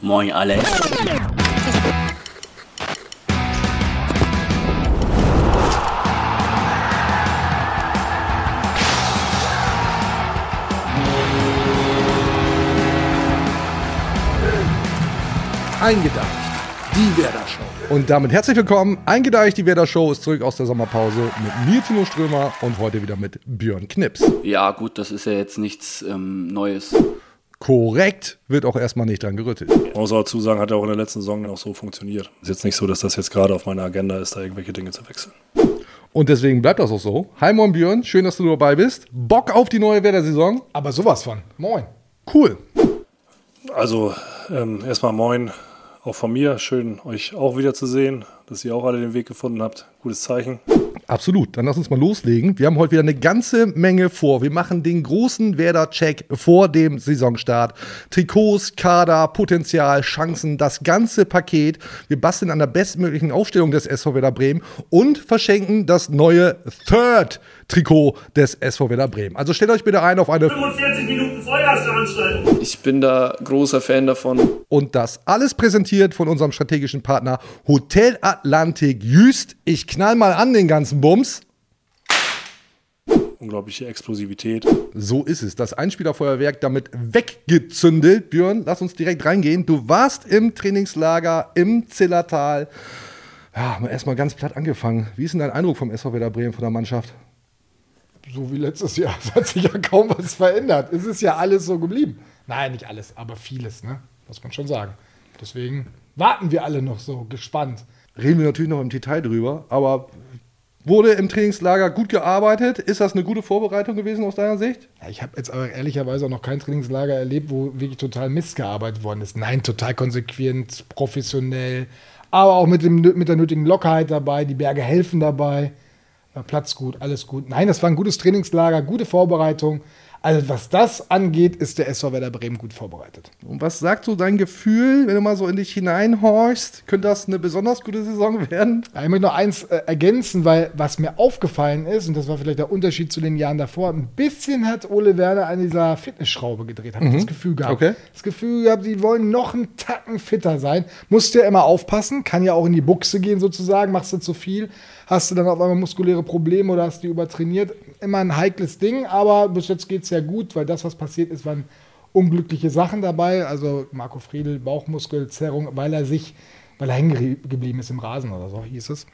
Moin alle. Eingedeicht, die Werder Show. Und damit herzlich willkommen. Eingedeicht, die Werder Show ist zurück aus der Sommerpause mit mir, Tino Strömer, und heute wieder mit Björn Knips. Ja, gut, das ist ja jetzt nichts ähm, Neues. Korrekt, wird auch erstmal nicht dran gerüttelt. Ich muss auch dazu sagen, hat ja auch in der letzten Saison auch so funktioniert. Ist jetzt nicht so, dass das jetzt gerade auf meiner Agenda ist, da irgendwelche Dinge zu wechseln. Und deswegen bleibt das auch so. Hi, moin Björn, schön, dass du dabei bist. Bock auf die neue Werder-Saison? Aber sowas von. Moin. Cool. Also ähm, erstmal moin, auch von mir. Schön, euch auch wiederzusehen, dass ihr auch alle den Weg gefunden habt. Gutes Zeichen. Absolut. Dann lass uns mal loslegen. Wir haben heute wieder eine ganze Menge vor. Wir machen den großen Werder-Check vor dem Saisonstart. Trikots, Kader, Potenzial, Chancen, das ganze Paket. Wir basteln an der bestmöglichen Aufstellung des SV Werder Bremen und verschenken das neue Third-Trikot des SV Werder Bremen. Also stellt euch bitte ein auf eine 45 Minuten Feuerveranstaltung. Ich bin da großer Fan davon. Und das alles präsentiert von unserem strategischen Partner Hotel Atlantik Jüst. Ich knall mal an den ganzen Bums. Unglaubliche Explosivität. So ist es. Das Einspielerfeuerwerk damit weggezündelt. Björn, lass uns direkt reingehen. Du warst im Trainingslager im Zillertal. Ja, haben wir erstmal ganz platt angefangen. Wie ist denn dein Eindruck vom SV Werder Bremen von der Mannschaft? So wie letztes Jahr. Es hat sich ja kaum was verändert. Es ist ja alles so geblieben. Nein, nicht alles, aber vieles, ne? Muss man schon sagen. Deswegen warten wir alle noch so gespannt. Reden wir natürlich noch im Detail drüber, aber wurde im Trainingslager gut gearbeitet? Ist das eine gute Vorbereitung gewesen aus deiner Sicht? Ja, ich habe jetzt aber ehrlicherweise auch noch kein Trainingslager erlebt, wo wirklich total Mist gearbeitet worden ist. Nein, total konsequent, professionell, aber auch mit, dem, mit der nötigen Lockerheit dabei. Die Berge helfen dabei. Platz gut, alles gut. Nein, das war ein gutes Trainingslager, gute Vorbereitung. Also was das angeht, ist der SV Werder Bremen gut vorbereitet. Und was sagt so dein Gefühl, wenn du mal so in dich hineinhorchst? Könnte das eine besonders gute Saison werden? Ja, ich möchte noch eins äh, ergänzen, weil was mir aufgefallen ist, und das war vielleicht der Unterschied zu den Jahren davor, ein bisschen hat Ole Werner an dieser Fitnessschraube gedreht, habe ich das Gefühl gehabt. Okay. Das Gefühl gehabt, die wollen noch einen Tacken fitter sein. Musst ja immer aufpassen, kann ja auch in die Buchse gehen sozusagen, machst du zu viel, hast du dann auf einmal muskuläre Probleme oder hast du übertrainiert. Immer ein heikles Ding, aber bis jetzt geht es ja gut, weil das, was passiert ist, waren unglückliche Sachen dabei. Also Marco Friedl, Bauchmuskelzerrung, weil er sich, weil er hängen geblieben ist im Rasen oder so, hieß es.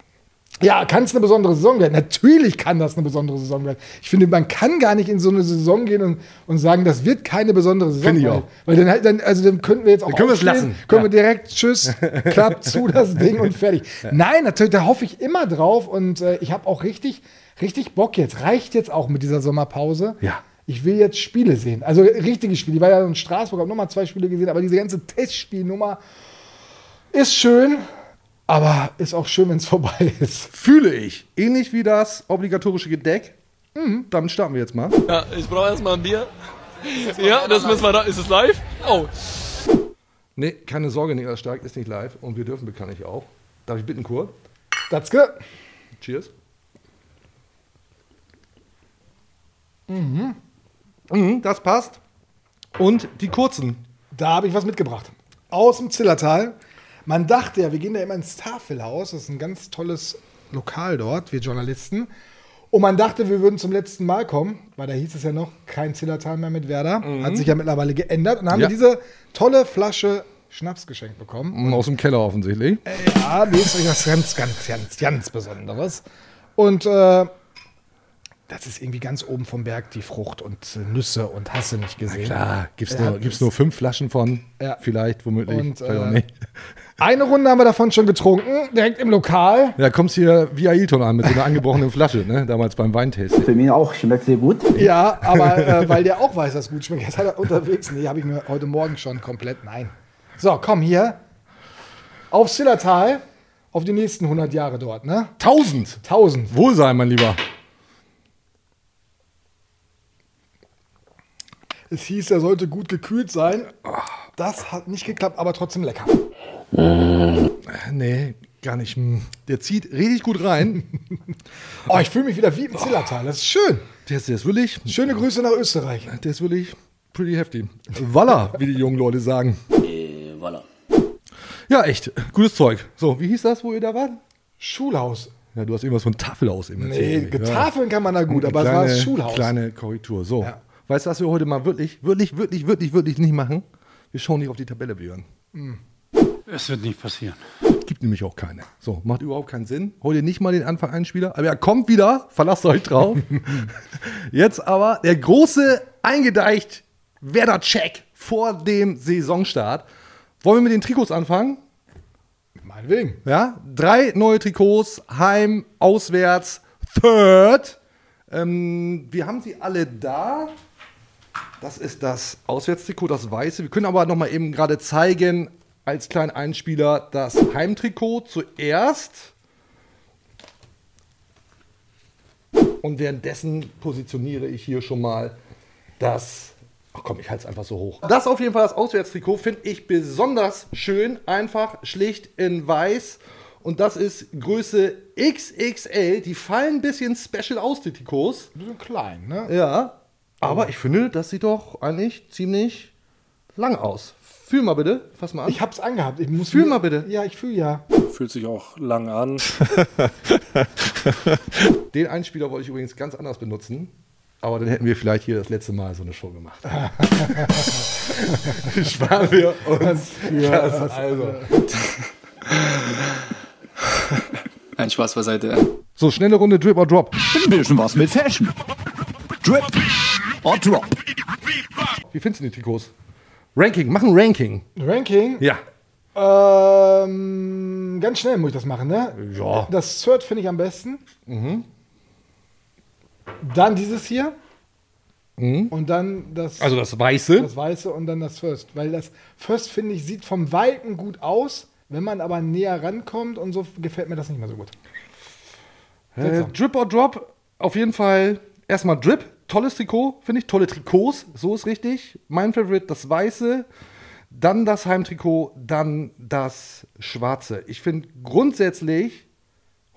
Ja, kann es eine besondere Saison werden? Natürlich kann das eine besondere Saison werden. Ich finde, man kann gar nicht in so eine Saison gehen und, und sagen, das wird keine besondere Saison. Finde ich auch. Weil dann, halt- dann, also dann könnten wir jetzt auch Dann können wir es lassen. Können Ja. wir direkt, tschüss, klappt zu das Ding und fertig. Nein, natürlich, da hoffe ich immer drauf und äh, ich habe auch richtig, richtig Bock jetzt. Reicht jetzt auch mit dieser Sommerpause. Ja. Ich will jetzt Spiele sehen. Also richtige Spiele. Ich war ja in Straßburg, habe nochmal zwei Spiele gesehen, aber diese ganze Testspielnummer ist schön, aber ist auch schön, wenn es vorbei ist. Fühle ich. Ähnlich wie das obligatorische Gedeck. Mhm, damit starten wir jetzt mal. Ja, ich brauche erstmal ein Bier. Ja, das müssen wir da. Ist es live? Oh. Nee, keine Sorge, Niklas Stark ist nicht live und wir dürfen bekanntlich auch. Darf ich bitten, Kurt? Datzke, Cheers. Mhm. das passt. Und die kurzen. da habe ich was mitgebracht. Aus dem Zillertal. Man dachte ja, wir gehen da immer ins Tafelhaus. Das ist ein ganz tolles Lokal dort, wir Journalisten. Und man dachte, wir würden zum letzten Mal kommen, weil da hieß es ja noch, kein Zillertal mehr mit Werder. Hat sich ja mittlerweile geändert. Und dann haben Ja. wir diese tolle Flasche Schnaps geschenkt bekommen. Aus dem Keller offensichtlich. Ja, die ist was ganz, ganz, ganz, ganz Besonderes. Und äh, das ist irgendwie ganz oben vom Berg die Frucht und äh, Nüsse und hast du nicht gesehen. Klar, gibt's Ja, nur, gibt's nur fünf Flaschen von. Ja. Vielleicht, womöglich. Und, vielleicht auch äh, nicht. Eine Runde haben wir davon schon getrunken, direkt im Lokal. Ja, kommst hier wie Ailton an mit so einer angebrochenen Flasche, ne? Damals beim Weintasting. Für mich auch, schmeckt sehr gut. Ja, aber äh, weil der auch weiß, dass es gut schmeckt. Jetzt hat er unterwegs. Nee, habe ich mir heute Morgen schon komplett. Nein. So, komm hier. Auf Sillertal. Auf die nächsten 100 Jahre dort, ne? Tausend! 1000. Wohlsein, mein Lieber. Es hieß, er sollte gut gekühlt sein. Das hat nicht geklappt, aber trotzdem lecker. Nee, gar nicht. Hm. Der zieht richtig gut rein. Oh, ich fühle mich wieder wie im Zillertal. Das ist schön. Der ist, der ist wirklich, Schöne Grüße nach Österreich. der ist wirklich pretty heftig. Walla, wie die jungen Leute sagen. Äh, Voilà. Ja, echt. Gutes Zeug. So, wie hieß das, wo ihr da wart? Schulhaus. Ja, du hast irgendwas von Tafelhaus eben Nee, erzählt. Tafeln kann man da gut, aber es war das Schulhaus. Kleine Korrektur. So. Ja. Weißt du, was wir heute mal wirklich, wirklich, wirklich, wirklich, wirklich nicht machen? Wir schauen nicht auf die Tabelle, Björn. Es wird nicht passieren. Gibt nämlich auch keine. So, macht überhaupt keinen Sinn. Heute nicht mal den Anfang einen Spieler. Aber er kommt wieder, verlasst euch drauf. Jetzt aber der große eingedeicht Werder-Check vor dem Saisonstart. Wollen wir mit den Trikots anfangen? Meinetwegen. Ja, drei neue Trikots, Heim, Auswärts, Third. Ähm, wir haben sie alle da. Das ist das Auswärtstrikot, das weiße. Wir können aber noch mal eben gerade zeigen, als kleinen Einspieler, das Heimtrikot zuerst. Und währenddessen positioniere ich hier schon mal das. Ach komm, ich halte es einfach so hoch. Das auf jeden Fall das Auswärtstrikot finde ich besonders schön. Einfach, schlicht in weiß. Und das ist Größe XXL. Die fallen ein bisschen special aus, die Trikots. Ein bisschen klein, ne? Ja. Aber ich finde, das sieht doch eigentlich ziemlich lang aus. Fühl mal bitte. Fass mal an. Ich hab's angehabt. Ich muss Fühl mal bitte. Ja, ich fühl ja. Fühlt sich auch lang an. Den Einspieler wollte ich übrigens ganz anders benutzen. Aber dann hätten wir vielleicht hier das letzte Mal so eine Show gemacht. Sparen wir uns für das. Also. Ein Spaß beiseite. So, schnelle Runde Drip or Drop. Ein bisschen was mit Fashion. Drip or Drop. Wie findest du die Trikots? Ranking, mach ein Ranking. Ranking. Ja. Ähm, ganz schnell muss ich das machen, ne? Ja. Das Third finde ich am besten. Dann dieses hier. Und dann das, Also das Weiße. das Weiße und dann das First. Weil das First, finde ich, sieht vom Weiten gut aus. Wenn man aber näher rankommt und so, gefällt mir das nicht mehr so gut. Äh, Drip or Drop, auf jeden Fall erstmal Drip. Tolles Trikot, finde ich. Tolle Trikots, so ist richtig. Mein Favorite, das Weiße. Dann das Heimtrikot, dann das Schwarze. Ich finde grundsätzlich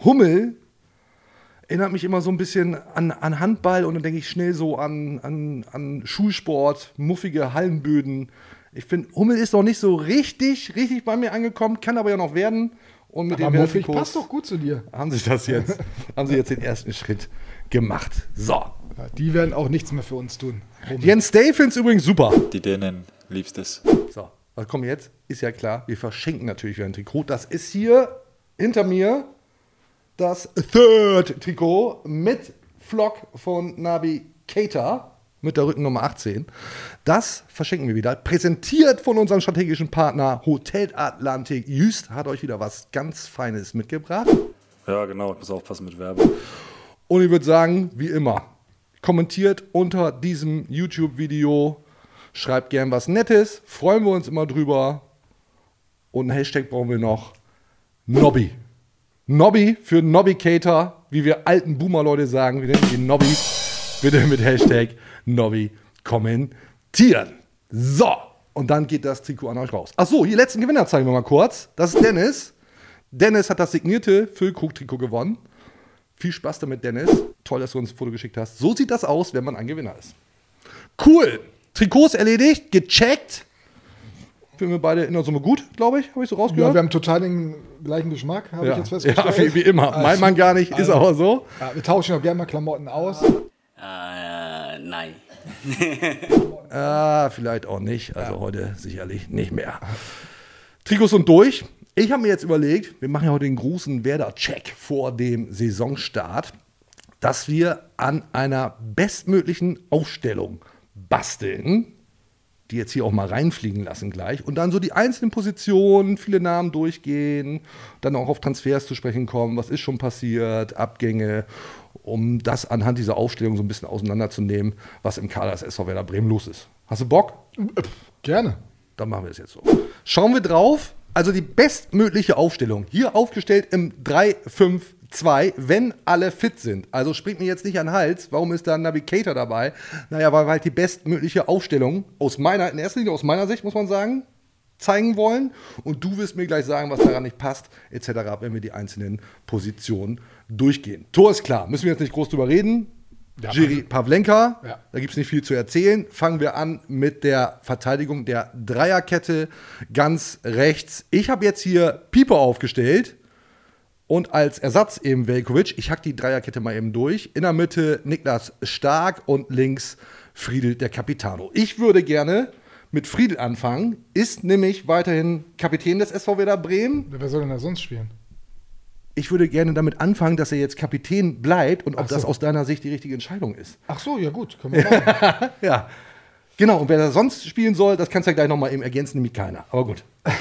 Hummel erinnert mich immer so ein bisschen an, an Handball und dann denke ich schnell so an, an, an Schulsport, muffige Hallenböden. Ich finde, Hummel ist noch nicht so richtig, richtig bei mir angekommen, kann aber ja noch werden. Und mit Aber den Muffig passt doch gut zu dir. haben sie das jetzt, haben sie jetzt den ersten Schritt gemacht. So. Die werden auch nichts mehr für uns tun. Jens Day findet es übrigens super. Die Dänen liebstes. So, was kommt jetzt? Ist ja klar, wir verschenken natürlich wieder ein Trikot. Das ist hier hinter mir das Third-Trikot mit Flock von Nabi Keita mit der Rückennummer 18. Das verschenken wir wieder. Präsentiert von unserem strategischen Partner Hotel Atlantik. Jüst hat euch wieder was ganz Feines mitgebracht. Ja, genau. Ich muss aufpassen mit Werbung. Und ich würde sagen, wie immer, kommentiert unter diesem YouTube-Video, schreibt gern was Nettes, freuen wir uns immer drüber. Und einen Hashtag brauchen wir noch. Nobby. Nobby für Nobbycater, wie wir alten Boomer-Leute sagen. Wir nennen ihn Nobby. Bitte mit Hashtag Nobby kommentieren. So, und dann geht das Trikot an euch raus. Achso, hier letzten Gewinner zeigen wir mal kurz. Das ist Dennis. Dennis hat das signierte Füllkrug-Trikot gewonnen. Viel Spaß damit, Dennis. Toll, dass du uns ein Foto geschickt hast. So sieht das aus, wenn man ein Gewinner ist. Cool. Trikots erledigt, gecheckt. Finden wir beide in der Summe gut, glaube ich. Habe ich so Ja, rausgehört? wir haben total den gleichen Geschmack, habe ich jetzt ja, festgestellt. wie, wie immer. Meint man gar nicht, ist aber so. Ja, wir tauschen auch gerne mal Klamotten aus. Äh, nein. Ah, vielleicht auch nicht. Also heute sicherlich nicht mehr. Trikots sind durch. Ich habe mir jetzt überlegt, wir machen ja heute den großen Werder-Check vor dem Saisonstart, dass wir an einer bestmöglichen Aufstellung basteln, die jetzt hier auch mal reinfliegen lassen gleich und dann so die einzelnen Positionen, viele Namen durchgehen, dann auch auf Transfers zu sprechen kommen, was ist schon passiert, Abgänge, um das anhand dieser Aufstellung so ein bisschen auseinanderzunehmen, was im Kader des SV Werder Bremen los ist. Hast du Bock? Gerne. Dann machen wir es jetzt so. Schauen wir drauf. Also die bestmögliche Aufstellung. Hier aufgestellt im 3-5-2, wenn alle fit sind. Also springt mir jetzt nicht an den Hals. Warum ist da ein Navigator dabei? Naja, weil wir halt die bestmögliche Aufstellung aus meiner, in erster Linie aus meiner Sicht, muss man sagen, zeigen wollen. Und du wirst mir gleich sagen, was daran nicht passt, etc., wenn wir die einzelnen Positionen durchgehen. Tor ist klar, müssen wir jetzt nicht groß drüber reden. Jiri Pavlenka. Ja. Da gibt es nicht viel zu erzählen. Fangen wir an mit der Verteidigung der Dreierkette ganz rechts. Ich habe jetzt hier Pieper aufgestellt und als Ersatz eben Velkovic. Ich hack die Dreierkette mal eben durch. In der Mitte Niklas Stark und links Friedel der Capitano. Ich würde gerne mit Friedel anfangen. Ist nämlich weiterhin Kapitän des SV Werder Bremen. Wer soll denn da sonst spielen? Ich würde gerne damit anfangen, dass er jetzt Kapitän bleibt und ob so. das aus deiner Sicht die richtige Entscheidung ist. Ach so, ja gut, können wir machen. Ja. Genau, und wer da sonst spielen soll, das kannst du ja gleich nochmal eben ergänzen, nämlich keiner. Aber gut.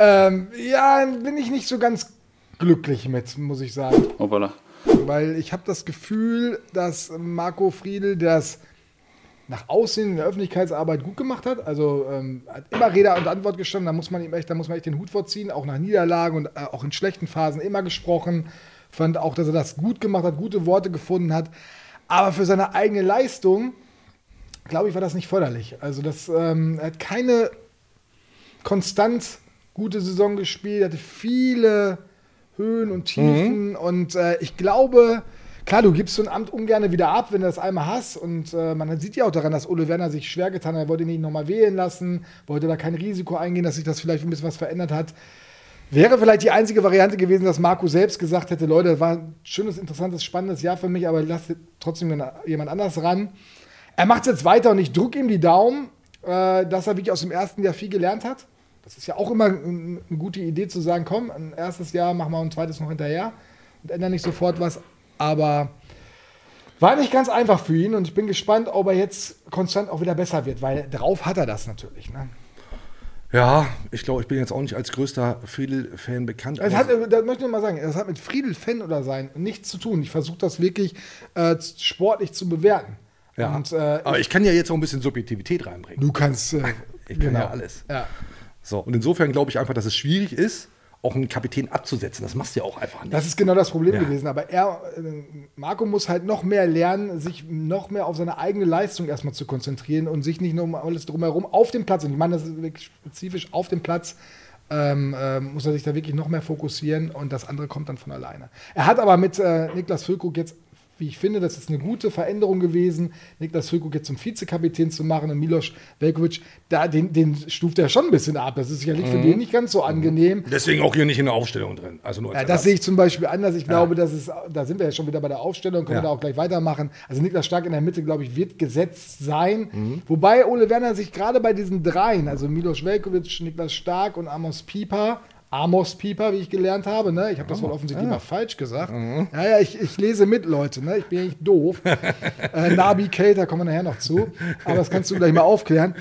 ähm, ja, bin ich nicht so ganz glücklich mit, muss ich sagen. Hoppala. Weil ich habe das Gefühl, dass Marco Friedl das nach außen in der Öffentlichkeitsarbeit gut gemacht hat. Also ähm, hat immer Rede und Antwort gestanden. Da muss man ihm echt, da muss man echt den Hut vorziehen. Auch nach Niederlagen und äh, auch in schlechten Phasen immer gesprochen. Fand auch, dass er das gut gemacht hat, gute Worte gefunden hat. Aber für seine eigene Leistung, glaube ich, war das nicht förderlich. Also das, ähm, er hat keine konstant gute Saison gespielt, hatte viele Höhen und Tiefen und äh, ich glaube, klar, du gibst so ein Amt ungern wieder ab, wenn du das einmal hast und äh, man sieht ja auch daran, dass Ole Werner sich schwer getan hat, er wollte ihn nicht nochmal wählen lassen, wollte da kein Risiko eingehen, dass sich das vielleicht ein bisschen was verändert hat. Wäre vielleicht die einzige Variante gewesen, dass Marco selbst gesagt hätte, Leute, das war ein schönes, interessantes, spannendes Jahr für mich, aber lasst trotzdem jemand anders ran. Er macht jetzt weiter und ich drücke ihm die Daumen, äh, dass er wirklich aus dem ersten Jahr viel gelernt hat. Das ist ja auch immer ein- eine gute Idee zu sagen, komm, ein erstes Jahr machen wir ein zweites noch hinterher und ändern nicht sofort was. Aber war nicht ganz einfach für ihn und ich bin gespannt, ob er jetzt konstant auch wieder besser wird, weil drauf hat er das natürlich. Ne? Ja, ich glaube, ich bin jetzt auch nicht als größter Friedel-Fan bekannt. Das, hat, das möchte ich mal sagen, das hat mit Friedel Fan oder sein nichts zu tun. Ich versuche das wirklich äh, sportlich zu bewerten. ja. Und, äh, aber ich kann ja jetzt auch ein bisschen Subjektivität reinbringen. du kannst. Äh, Ich kann ja alles. Ja. So, und insofern glaube ich einfach, dass es schwierig ist, auch einen Kapitän abzusetzen. Das machst du ja auch einfach nicht. Das ist genau das Problem Ja. gewesen. Aber er, äh, Marco muss halt noch mehr lernen, sich noch mehr auf seine eigene Leistung erstmal zu konzentrieren und sich nicht nur um alles drumherum auf dem Platz, und ich meine das ist wirklich spezifisch auf dem Platz, ähm, ähm, muss er sich da wirklich noch mehr fokussieren und das andere kommt dann von alleine. Er hat aber mit äh, Niklas Füllkrug jetzt, wie ich finde, das ist eine gute Veränderung gewesen, Niklas Füllkrug jetzt zum Vizekapitän zu machen und Milos Velkovic, da, den, den stuft er schon ein bisschen ab. Das ist sicherlich Mhm. für den nicht ganz so angenehm. Deswegen auch hier nicht in der Aufstellung drin. Also nur als Ja, das sehe ich zum Beispiel anders. Ich glaube, dass es, da sind wir ja schon wieder bei der Aufstellung, können Ja. wir da auch gleich weitermachen. Also Niklas Stark in der Mitte, glaube ich, wird gesetzt sein. Mhm. Wobei Ole Werner sich gerade bei diesen dreien, also Milos Velkovic, Niklas Stark und Amos Pieper, Amos Pieper, wie ich gelernt habe, ne? Ich habe das wohl offensichtlich mal falsch gesagt. Mhm. Ja, ja, ich, ich lese mit, Leute, ne? Ich bin ja nicht doof. äh, Nabi Keita kommen wir nachher noch zu. Aber das kannst du gleich mal aufklären.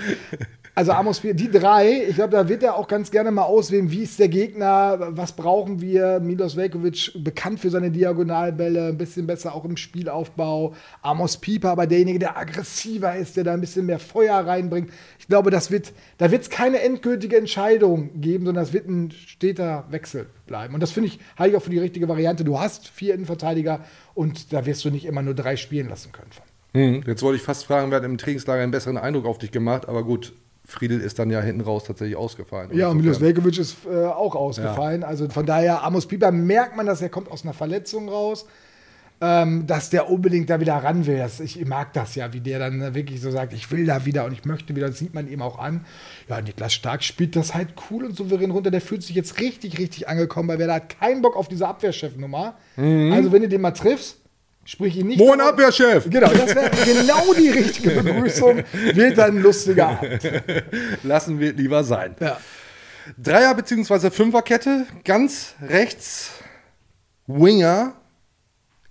Also Amos die drei, ich glaube, da wird er auch ganz gerne mal auswählen, wie ist der Gegner, was brauchen wir. Milos Velkovic, bekannt für seine Diagonalbälle, ein bisschen besser auch im Spielaufbau. Amos Pieper, aber derjenige, der aggressiver ist, der da ein bisschen mehr Feuer reinbringt. Ich glaube, das wird, da wird es keine endgültige Entscheidung geben, sondern es wird ein steter Wechsel bleiben. Und das finde ich, halte ich auch für die richtige Variante. Du hast vier Innenverteidiger und da wirst du nicht immer nur drei spielen lassen können. Hm, jetzt wollte ich fast fragen, wer hat im Trainingslager einen besseren Eindruck auf dich gemacht, aber gut, Friedel ist dann ja hinten raus tatsächlich ausgefallen. Ja, und Milos Velkovic ist äh, auch ausgefallen. Also von daher, Amos Pieper merkt man, dass er kommt aus einer Verletzung raus. Ähm, dass der unbedingt da wieder ran will. Das, ich mag das ja, wie der dann wirklich so sagt, ich will da wieder und ich möchte wieder. Das sieht man ihm auch an. Ja, Niklas Stark spielt das halt cool und souverän runter. Der fühlt sich jetzt richtig, richtig angekommen, weil wer hat keinen Bock auf diese Abwehrchefnummer. Also wenn du den mal triffst, sprich ihn nicht. Moin darauf- Abwehrchef! Genau, das wäre genau die richtige Begrüßung. Wird dann ein lustiger Abend. Lassen wir lieber sein. Ja. Dreier- bzw. Fünferkette, ganz rechts Winger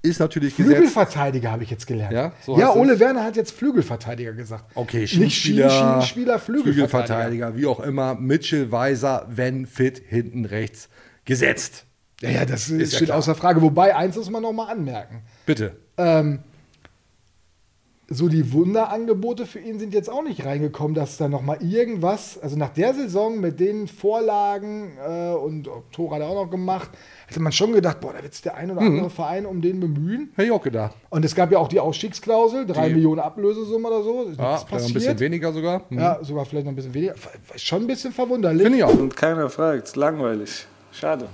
ist natürlich gesetzt. Flügelverteidiger habe ich jetzt gelernt. Ja, so ja heißt es. Ole Werner hat jetzt Flügelverteidiger gesagt. Okay, Nicht Schienenspieler, Schienenspieler, Flügelverteidiger. Flügelverteidiger, wie auch immer. Mitchell Weiser, wenn fit, hinten rechts gesetzt. Ja, ja, das ja steht klar. außer Frage. Wobei, eins muss man noch mal anmerken. Bitte. Ähm, so die Wunderangebote für ihn sind jetzt auch nicht reingekommen, dass da noch mal irgendwas, also nach der Saison mit den Vorlagen äh, und Tor hat er auch noch gemacht, hätte man schon gedacht, boah, da wird sich der ein oder andere Mhm. Verein um den bemühen. Hätte ich auch gedacht. Und es gab ja auch die Ausstiegsklausel, drei Die- Millionen Ablösesumme oder so. Ist Ja, nichts vielleicht ein bisschen weniger sogar. Hm. Ja, sogar vielleicht noch ein bisschen weniger. Schon ein bisschen verwunderlich. Finde ich auch. Und keiner fragt, langweilig. Schade.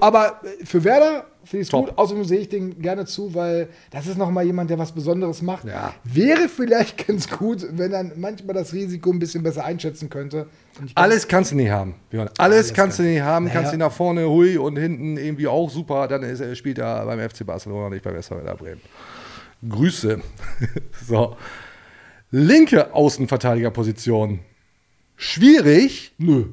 Aber äh, für Werder finde ich es gut. Außerdem sehe ich den gerne zu, weil das ist nochmal jemand, der was Besonderes macht. Ja. Wäre vielleicht ganz gut, wenn er manchmal das Risiko ein bisschen besser einschätzen könnte. Alles kannst du nicht haben. Björn. Alles, Alles kannst du kannst- nicht haben. Naja. Kannst du nach vorne, hui, und hinten irgendwie auch super. Dann ist, spielt er beim FC Barcelona, nicht beim SV Werder Bremen. Grüße. so. Linke Außenverteidigerposition. Schwierig. Nö.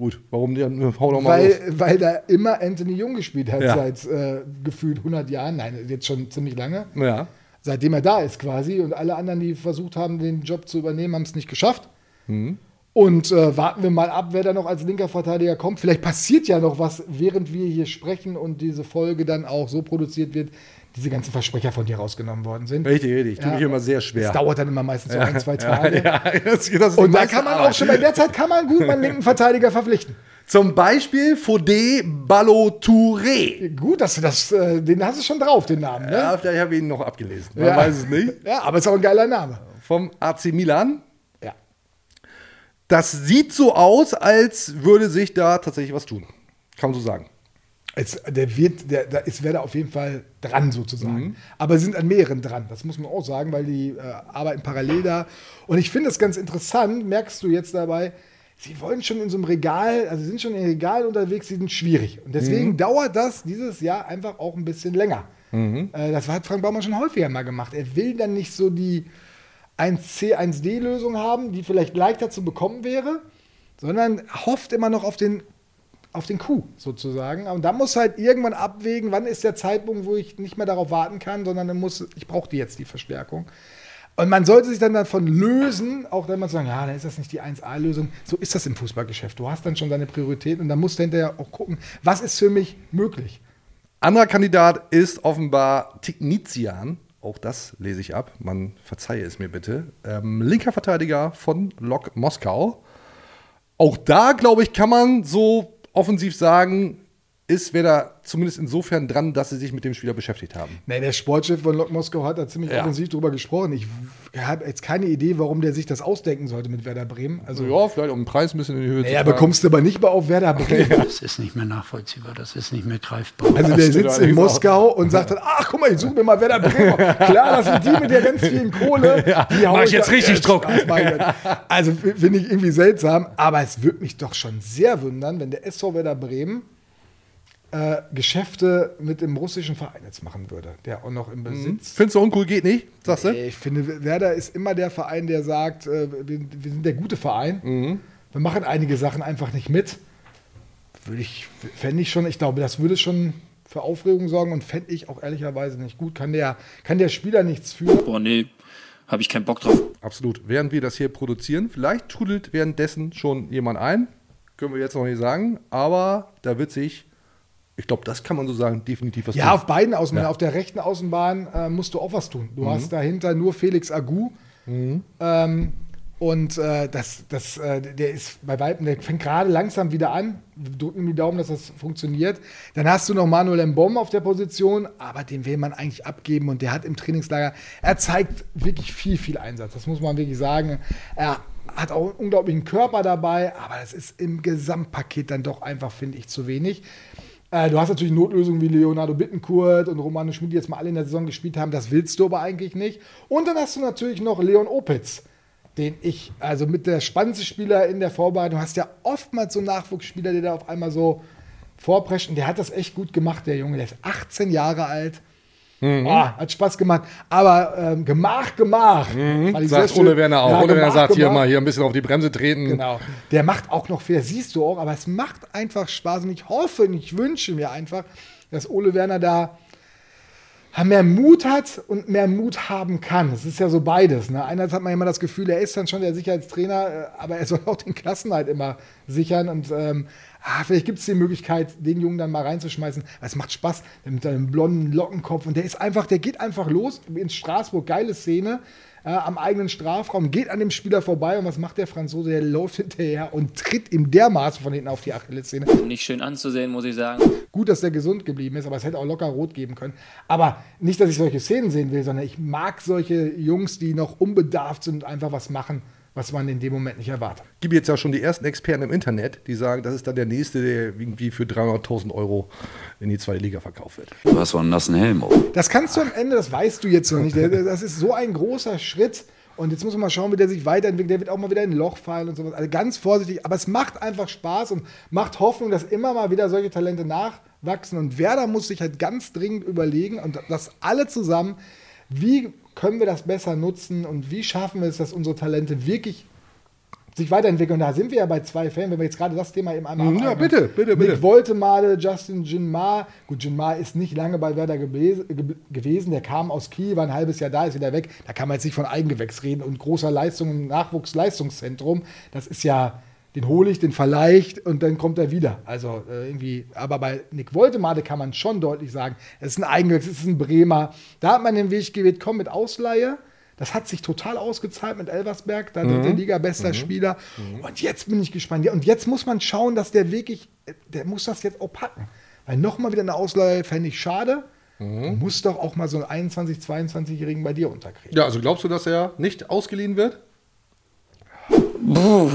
Gut, warum denn? Hau doch mal los. Weil, weil da immer Anthony Jung gespielt hat Ja. seit äh, gefühlt 100 Jahren. Nein, jetzt schon ziemlich lange. Ja. Seitdem er da ist quasi. Und alle anderen, die versucht haben, den Job zu übernehmen, haben es nicht geschafft. Mhm. Und äh, warten wir mal ab, wer da noch als linker Verteidiger kommt. Vielleicht passiert ja noch was, während wir hier sprechen und diese Folge dann auch so produziert wird, diese ganzen Versprecher von dir rausgenommen worden sind. Richtig, richtig. Ich tue Ja. mich immer sehr schwer. Das dauert dann immer meistens so ein, zwei Tage. Ja, das, das Und da kann man Arbeit. auch schon, bei der Zeit kann man gut mal einen linken Verteidiger verpflichten. Zum Beispiel Fodé Ballo Touré. Gut, dass du das, äh, den hast du schon drauf, den Namen, ne? Ja, vielleicht habe ich ihn noch abgelesen. Man weiß es nicht. Ja, aber ist auch ein geiler Name. Vom AC Milan. Ja. Das sieht so aus, als würde sich da tatsächlich was tun. Kann man so sagen. Es, der wird, der, da ist Werder auf jeden Fall dran sozusagen. Mhm. Aber sind an mehreren dran. Das muss man auch sagen, weil die äh, arbeiten parallel da. Und ich finde es ganz interessant, merkst du jetzt dabei, sie wollen schon in so einem Regal, also sie sind schon in Regal unterwegs, die sind schwierig. Und deswegen Mhm. dauert das dieses Jahr einfach auch ein bisschen länger. Mhm. Äh, das hat Frank Baumann schon häufiger mal gemacht. Er will dann nicht so die 1C, 1D-Lösung haben, die vielleicht leichter zu bekommen wäre, sondern hofft immer noch auf den, auf den Coup sozusagen. Und da muss halt irgendwann abwägen, wann ist der Zeitpunkt, wo ich nicht mehr darauf warten kann, sondern dann muss, ich brauche die jetzt, die Verstärkung. Und man sollte sich dann davon lösen, auch wenn man sagt, ja, dann ist das nicht die 1A-Lösung. So ist das im Fußballgeschäft. Du hast dann schon deine Prioritäten und dann musst du hinterher auch gucken, was ist für mich möglich. Anderer Kandidat ist offenbar Tignizian. Auch das lese ich ab. Man verzeihe es mir bitte. Ähm, linker Verteidiger von Lok Moskau. Auch da, glaube ich, kann man so offensiv sagen, ist wer da zumindest insofern dran, dass sie sich mit dem Spieler beschäftigt haben. Nee, der Sportchef von Lok Moskau hat da ziemlich Ja. offensiv drüber gesprochen. Ich habe jetzt keine Idee, warum der sich das ausdenken sollte mit Werder Bremen. Also, Ja, vielleicht um den Preis ein bisschen in die Höhe naja, treiben. bekommst du aber nicht mal auf Werder Bremen. Das ist nicht mehr nachvollziehbar, das ist nicht mehr greifbar. Also der sitzt in Moskau und sagt dann, ach guck mal, ich suche mir mal Werder Bremen. Klar, das sind die mit der ganz vielen Kohle. Die hau mach ich jetzt da- richtig Ja, Druck. Also finde ich irgendwie seltsam, aber es würde mich doch schon sehr wundern, wenn der SV Werder Bremen äh, Geschäfte mit dem russischen Verein jetzt machen würde, der auch noch im Besitz Findest du uncool, geht nicht, sagst du? ich finde, Werder ist immer der Verein, der sagt, äh, wir, wir sind der gute Verein. Mhm. Wir machen einige Sachen einfach nicht mit. Würde ich, fände ich schon, ich glaube, das würde schon für Aufregung sorgen und fände ich auch ehrlicherweise nicht gut. Kann der, kann der Spieler nichts für. Boah, nee, habe ich keinen Bock drauf. Absolut. Während wir das hier produzieren, vielleicht trudelt währenddessen schon jemand ein. Können wir jetzt noch nicht sagen. Aber da wird sich, ich glaube, das kann man so sagen, definitiv was Ja, tun. auf beiden Außenbahnen. Ja. Auf der rechten Außenbahn äh, musst du auch was tun. Du hast dahinter nur Felix Agu. Ähm, und äh, das, das, äh, der ist bei Weitem, der fängt gerade langsam wieder an. Wir drücken die Daumen, dass das funktioniert. Dann hast du noch Manuel Mbom auf der Position, aber den will man eigentlich abgeben und der hat im Trainingslager, er zeigt wirklich viel, viel Einsatz. Das muss man wirklich sagen. Er hat auch einen unglaublichen Körper dabei, aber das ist im Gesamtpaket dann doch einfach, finde ich, zu wenig. Äh, du hast natürlich Notlösungen wie Leonardo Bittencourt und Romano Schmid, die jetzt mal alle in der Saison gespielt haben. Das willst du aber eigentlich nicht. Und dann hast du natürlich noch Leon Opitz, den ich, also mit der spannendste Spieler in der Vorbereitung, hast ja oftmals so einen Nachwuchsspieler, der da auf einmal so vorprescht. Und der hat das echt gut gemacht, der Junge. Der ist 18 Jahre alt. Ah, hat Spaß gemacht. Aber ähm, Gemach, Gemach. Fand ich sehr Sagt. Ole Werner auch. Ja, Ole Werner sagt hier Gemach. mal hier ein bisschen auf die Bremse treten. Genau. Der macht auch noch Fehler, siehst du auch, aber es macht einfach Spaß und ich hoffe und ich wünsche mir einfach, dass Ole Werner da mehr Mut hat und mehr Mut haben kann. Es ist ja so beides. Ne? Einerseits hat man immer das Gefühl, er ist dann schon der Sicherheitstrainer, äh, aber er soll auch den Klassenhalt immer sichern und ähm, ah, vielleicht gibt es die Möglichkeit, den Jungen dann mal reinzuschmeißen. Es macht Spaß mit seinem blonden Lockenkopf und der ist einfach, der geht einfach los in Straßburg, geile Szene. Äh, am eigenen Strafraum, geht an dem Spieler vorbei und was macht der Franzose? Der läuft hinterher und tritt ihm dermaßen von hinten auf die Achillessehne. Nicht schön anzusehen, muss ich sagen. Gut, dass der gesund geblieben ist, aber es hätte auch locker rot geben können. Aber nicht, dass ich solche Szenen sehen will, sondern ich mag solche Jungs, die noch unbedarft sind und einfach was machen. Was man in dem Moment nicht erwartet. Gibt jetzt ja schon die ersten Experten im Internet, die sagen, das ist dann der nächste, der irgendwie für 300.000 Euro in die zweite Liga verkauft wird. Du hast so einen nassen Helm auf. Das kannst du am Ende, das weißt du jetzt noch nicht. Das ist so ein großer Schritt. Und jetzt muss man mal schauen, wie der sich weiterentwickelt. Der wird auch mal wieder in ein Loch fallen und sowas. Also ganz vorsichtig. Aber es macht einfach Spaß und macht Hoffnung, dass immer mal wieder solche Talente nachwachsen. Und Werder muss sich halt ganz dringend überlegen und das alle zusammen, wie können wir das besser nutzen und wie schaffen wir es, dass unsere Talente wirklich sich weiterentwickeln. Und da sind wir ja bei zwei Fällen, wenn wir jetzt gerade das Thema eben einmal Ja, abhaken. bitte, bitte, bitte. Nick Woltemade, Justin Jinmar. Gut, Jinmar ist nicht lange bei Werder ge- gewesen. Der kam aus Kiel, war ein halbes Jahr da, ist wieder weg. Da kann man jetzt nicht von Eigengewächs reden und großer Leistung im Nachwuchsleistungszentrum. Das ist ja, den hole ich, den verleicht und dann kommt er wieder. Also äh, irgendwie, aber bei Nick Woltemade kann man schon deutlich sagen, es ist ein Eigengewächs, es ist ein Bremer. Da hat man den Weg gewählt, komm mit Ausleihe. Das hat sich total ausgezahlt mit Elversberg, da dritte Liga, bester Spieler. Und jetzt bin ich gespannt. Und jetzt muss man schauen, dass der wirklich, der muss das jetzt auch packen. Weil nochmal wieder eine Ausleihe fände ich schade. Du musst doch auch mal so einen 21-, 22-Jährigen bei dir unterkriegen. Ja, also glaubst du, dass er nicht ausgeliehen wird? Puh.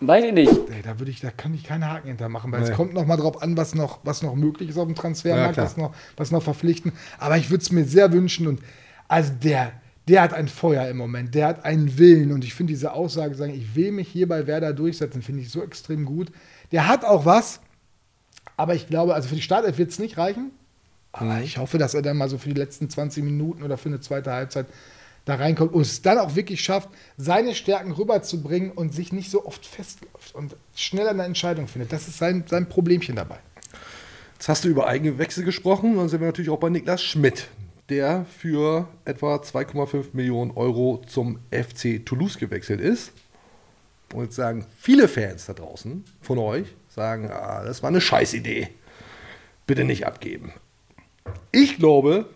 Weiß ich nicht. Ey, da würde ich, da kann ich keine Haken hintermachen, weil es kommt noch mal drauf an, was noch, was noch möglich ist auf dem Ja, Transfermarkt, klar. was noch, was noch verpflichten. Aber ich würde es mir sehr wünschen und also der, der hat ein Feuer im Moment, der hat einen Willen und ich finde diese Aussage, sagen, ich will mich hier bei Werder durchsetzen, finde ich so extrem gut. Der hat auch was, aber ich glaube, also für die Startelf wird es nicht reichen. Aber ich hoffe, dass er dann mal so für die letzten 20 Minuten oder für eine zweite Halbzeit da reinkommt und es dann auch wirklich schafft, seine Stärken rüberzubringen und sich nicht so oft festläuft und schnell eine Entscheidung findet. Das ist sein, sein Problemchen dabei. Jetzt hast du über eigene Wechsel gesprochen, dann sind wir natürlich auch bei Niklas Schmidt, der für etwa 2,5 Millionen Euro zum FC Toulouse gewechselt ist. Und jetzt sagen viele Fans da draußen von euch, sagen, ah, das war eine Scheißidee. Bitte nicht abgeben. Ich glaube,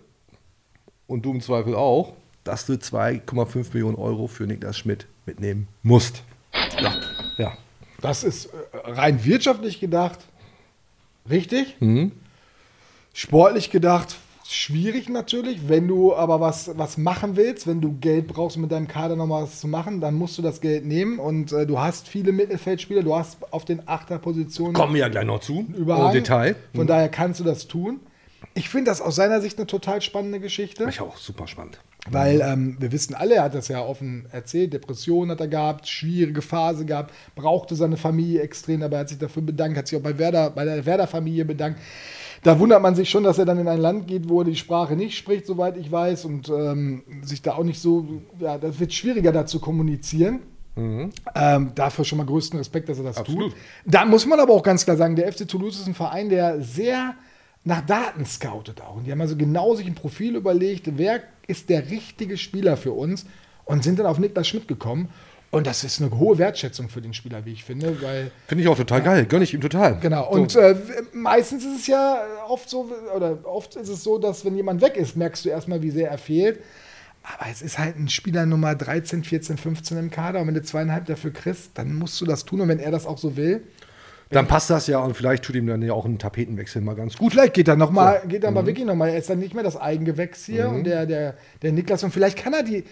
und du im Zweifel auch, dass du 2,5 Millionen Euro für Niklas Schmidt mitnehmen musst. Ja, ja. Das ist äh, rein wirtschaftlich gedacht richtig. Sportlich gedacht schwierig natürlich. Wenn du aber was, was machen willst, wenn du Geld brauchst, um mit deinem Kader nochmal was zu machen, dann musst du das Geld nehmen. Und äh, du hast viele Mittelfeldspieler, du hast auf den Achterpositionen Kommen wir ja gleich noch zu. Überhang. Im Detail. Von daher kannst du das tun. Ich finde das aus seiner Sicht eine total spannende Geschichte. Ich auch super spannend. Weil ähm, wir wissen alle, er hat das ja offen erzählt, Depressionen hat er gehabt, schwierige Phase gehabt, brauchte seine Familie extrem, aber er hat sich dafür bedankt, hat sich auch bei, Werder, bei der Werder-Familie bedankt. Da wundert man sich schon, dass er dann in ein Land geht, wo er die Sprache nicht spricht, soweit ich weiß, und ähm, sich da auch nicht so, ja, das wird schwieriger da zu kommunizieren. Ähm, dafür schon mal größten Respekt, dass er das Absolut. tut. Da muss man aber auch ganz klar sagen, der FC Toulouse ist ein Verein, der sehr nach Daten scoutet auch. Und die haben also genau sich ein Profil überlegt, wer ist der richtige Spieler für uns und sind dann auf Niklas Schmidt gekommen. Und das ist eine hohe Wertschätzung für den Spieler, wie ich finde, weil Finde ich auch total geil. Gönn ich ihm total. Genau, So. und äh, meistens ist es ja oft so, oder oft ist es so, dass wenn jemand weg ist, merkst du erstmal, wie sehr er fehlt. Aber es ist halt ein Spieler Nummer 13, 14, 15 im Kader und wenn du zweieinhalb dafür kriegst, dann musst du das tun und wenn er das auch so will. Dann passt das ja und vielleicht tut ihm dann ja auch ein Tapetenwechsel mal ganz gut. Vielleicht geht er noch mal, geht Mhm. er mal wirklich noch mal. Er ist dann nicht mehr das Eigengewächs hier und der, der, der Niklas und vielleicht kann er die.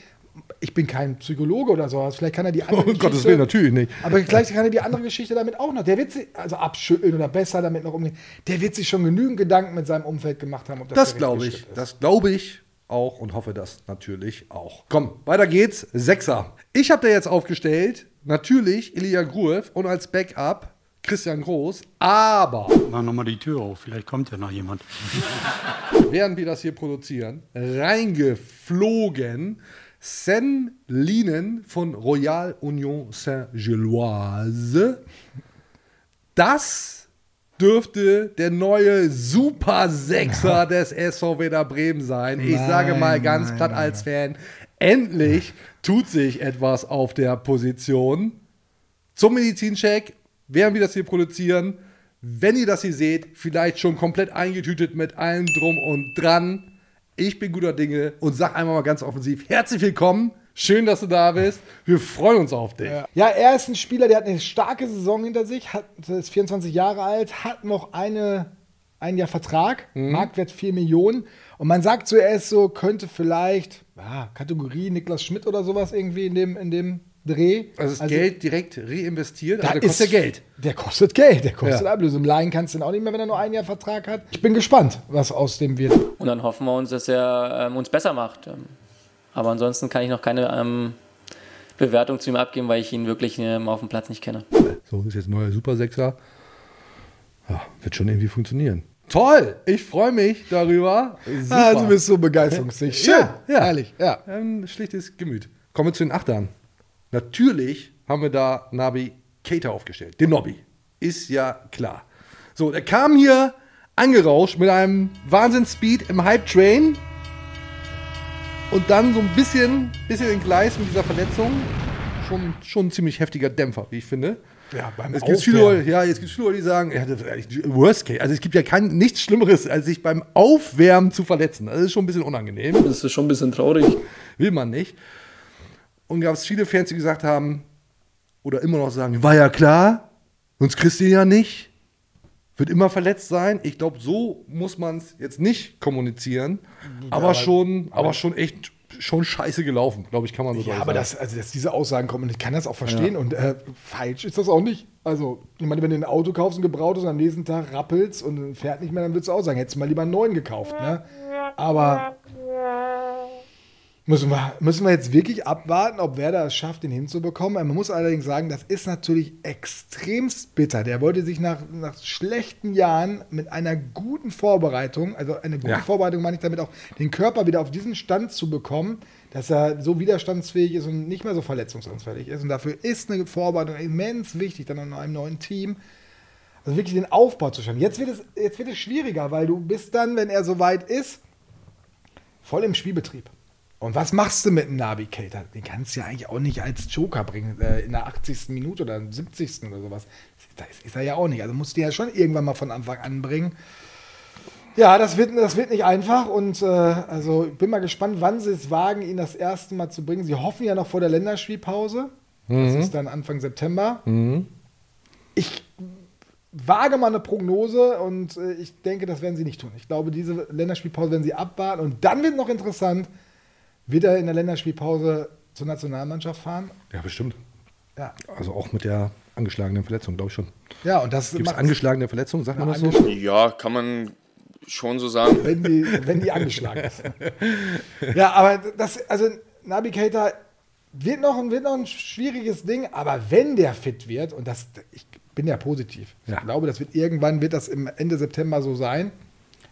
Ich bin kein Psychologe oder sowas. Vielleicht kann er die andere Um Geschichte, Gottes Willen, natürlich nicht. Aber vielleicht kann er die andere Geschichte damit auch noch. Der wird sich also abschütteln oder besser damit noch umgehen. Der wird sich schon genügend Gedanken mit seinem Umfeld gemacht haben, ob das, Das glaube ich. Das glaube ich auch und hoffe das natürlich auch. Komm, weiter geht's. Sechser. Ich habe da jetzt aufgestellt, natürlich Ilya Gruev und als Backup Christian Groß, aber Mach nochmal die Tür auf, vielleicht kommt ja noch jemand. während wir das hier produzieren, reingeflogen Sen Linen von Royal Union Saint-Gilloise. Das dürfte der neue Super Sechser des SV Werder Bremen sein. Ich sage mal ganz platt als Fan, endlich tut sich etwas auf der Position. Zum Medizincheck, während wir das hier produzieren, wenn ihr das hier seht, vielleicht schon komplett eingetütet mit allem drum und dran. Ich bin guter Dinge und sag einmal mal ganz offensiv, herzlich willkommen. Schön, dass du da bist. Wir freuen uns auf dich. Ja, er ist ein Spieler, der hat eine starke Saison hinter sich, hat, ist 24 Jahre alt, hat noch eine, ein Jahr Vertrag, Marktwert 4 Millionen. Und man sagt so, er ist so, könnte vielleicht, ja, Kategorie Niklas Schmidt oder sowas irgendwie in dem, in dem Dreh. Also das Geld direkt reinvestiert, da also der kostet ist- ja Geld. Der kostet Geld, der kostet Ja. Ablösung. Leihen kannst du ihn auch nicht mehr, wenn er nur ein Jahr Vertrag hat. Ich bin gespannt, was aus dem wird. Und dann hoffen wir uns, dass er ähm, uns besser macht. Ähm, aber ansonsten kann ich noch keine ähm, Bewertung zu ihm abgeben, weil ich ihn wirklich ähm, auf dem Platz nicht kenne. So, ist jetzt ein neuer Supersechser. Ja, wird schon irgendwie funktionieren. Toll! Ich freue mich darüber. Super. Ah, du bist so begeisterungsfähig. Schön, Ja, ja. herrlich, ja. Ein schlichtes Gemüt. Kommen wir zu den Achtern. Natürlich haben wir da Nabi Keita aufgestellt. Den Nobby. Ist ja klar. So, der kam hier angerauscht mit einem Wahnsinnsspeed im Hype Train. Und dann so ein bisschen, bisschen in Gleis mit dieser Verletzung. Schon, schon ein ziemlich heftiger Dämpfer, wie ich finde. Ja, beim Es gibt viele Aufwärmen. Leute, ja, jetzt gibt viele Leute, die sagen, ja, das ist eigentlich Worst Case. Also es gibt ja kein, nichts Schlimmeres, als sich beim Aufwärmen zu verletzen. Das ist schon ein bisschen unangenehm. Das ist schon ein bisschen traurig. Will man nicht. Und gab es viele Fans, die gesagt haben, oder immer noch sagen, war ja klar, sonst kriegst du ihn ja nicht. Wird immer verletzt sein. Ich glaube, so muss man es jetzt nicht kommunizieren. aber, schon, aber, schon echt schon scheiße gelaufen, glaube ich, kann man so Ja, deutlich aber sagen. das, also, dass diese Aussagen kommen, und ich kann das auch verstehen. Und äh, falsch ist das auch nicht. Also, ich meine, wenn du ein Auto kaufst, ein gebrautes und am nächsten Tag rappelst und fährt nicht mehr, dann würdest du auch sagen, hättest du mal lieber einen neuen gekauft. Ne? Aber müssen wir, müssen wir jetzt wirklich abwarten, ob Werder es schafft, den hinzubekommen. Man muss allerdings sagen, das ist natürlich extremst bitter. Der wollte sich nach, nach schlechten Jahren mit einer guten Vorbereitung, also eine gute Ja. Vorbereitung meine ich damit auch, den Körper wieder auf diesen Stand zu bekommen, dass er so widerstandsfähig ist und nicht mehr so verletzungsanfällig ist. Und dafür ist eine Vorbereitung immens wichtig, dann in einem neuen Team. Also wirklich den Aufbau zu schaffen. Jetzt wird es, jetzt wird es schwieriger, weil du bist dann, wenn er soweit ist, voll im Spielbetrieb. Und was machst du mit einem Navigator? Den kannst du ja eigentlich auch nicht als Joker bringen, äh, in der 80. Minute oder im 70. oder sowas. Das ist, ist er ja auch nicht. Also musst du ja schon irgendwann mal von Anfang an bringen. Ja, das wird, das wird nicht einfach und äh, also ich bin mal gespannt, wann sie es wagen, ihn das erste Mal zu bringen. Sie hoffen ja noch vor der Länderspielpause. Das ist dann Anfang September. Ich wage mal eine Prognose und äh, ich denke, das werden sie nicht tun. Ich glaube, diese Länderspielpause werden sie abwarten und dann wird noch interessant, wird er in der Länderspielpause zur Nationalmannschaft fahren? Ja, bestimmt. Ja, Also auch mit der angeschlagenen Verletzung, glaube ich schon. ja und das Gibt es angeschlagene Verletzung, sagt man das so? angeschlagen. Ja, kann man schon so sagen. wenn die, wenn die angeschlagen ist. ja, aber das, also Navigator wird noch, ein- wird noch ein schwieriges Ding, aber wenn der fit wird, und das, ich bin ja positiv, Ja. ich glaube, das wird irgendwann, wird das im Ende September so sein,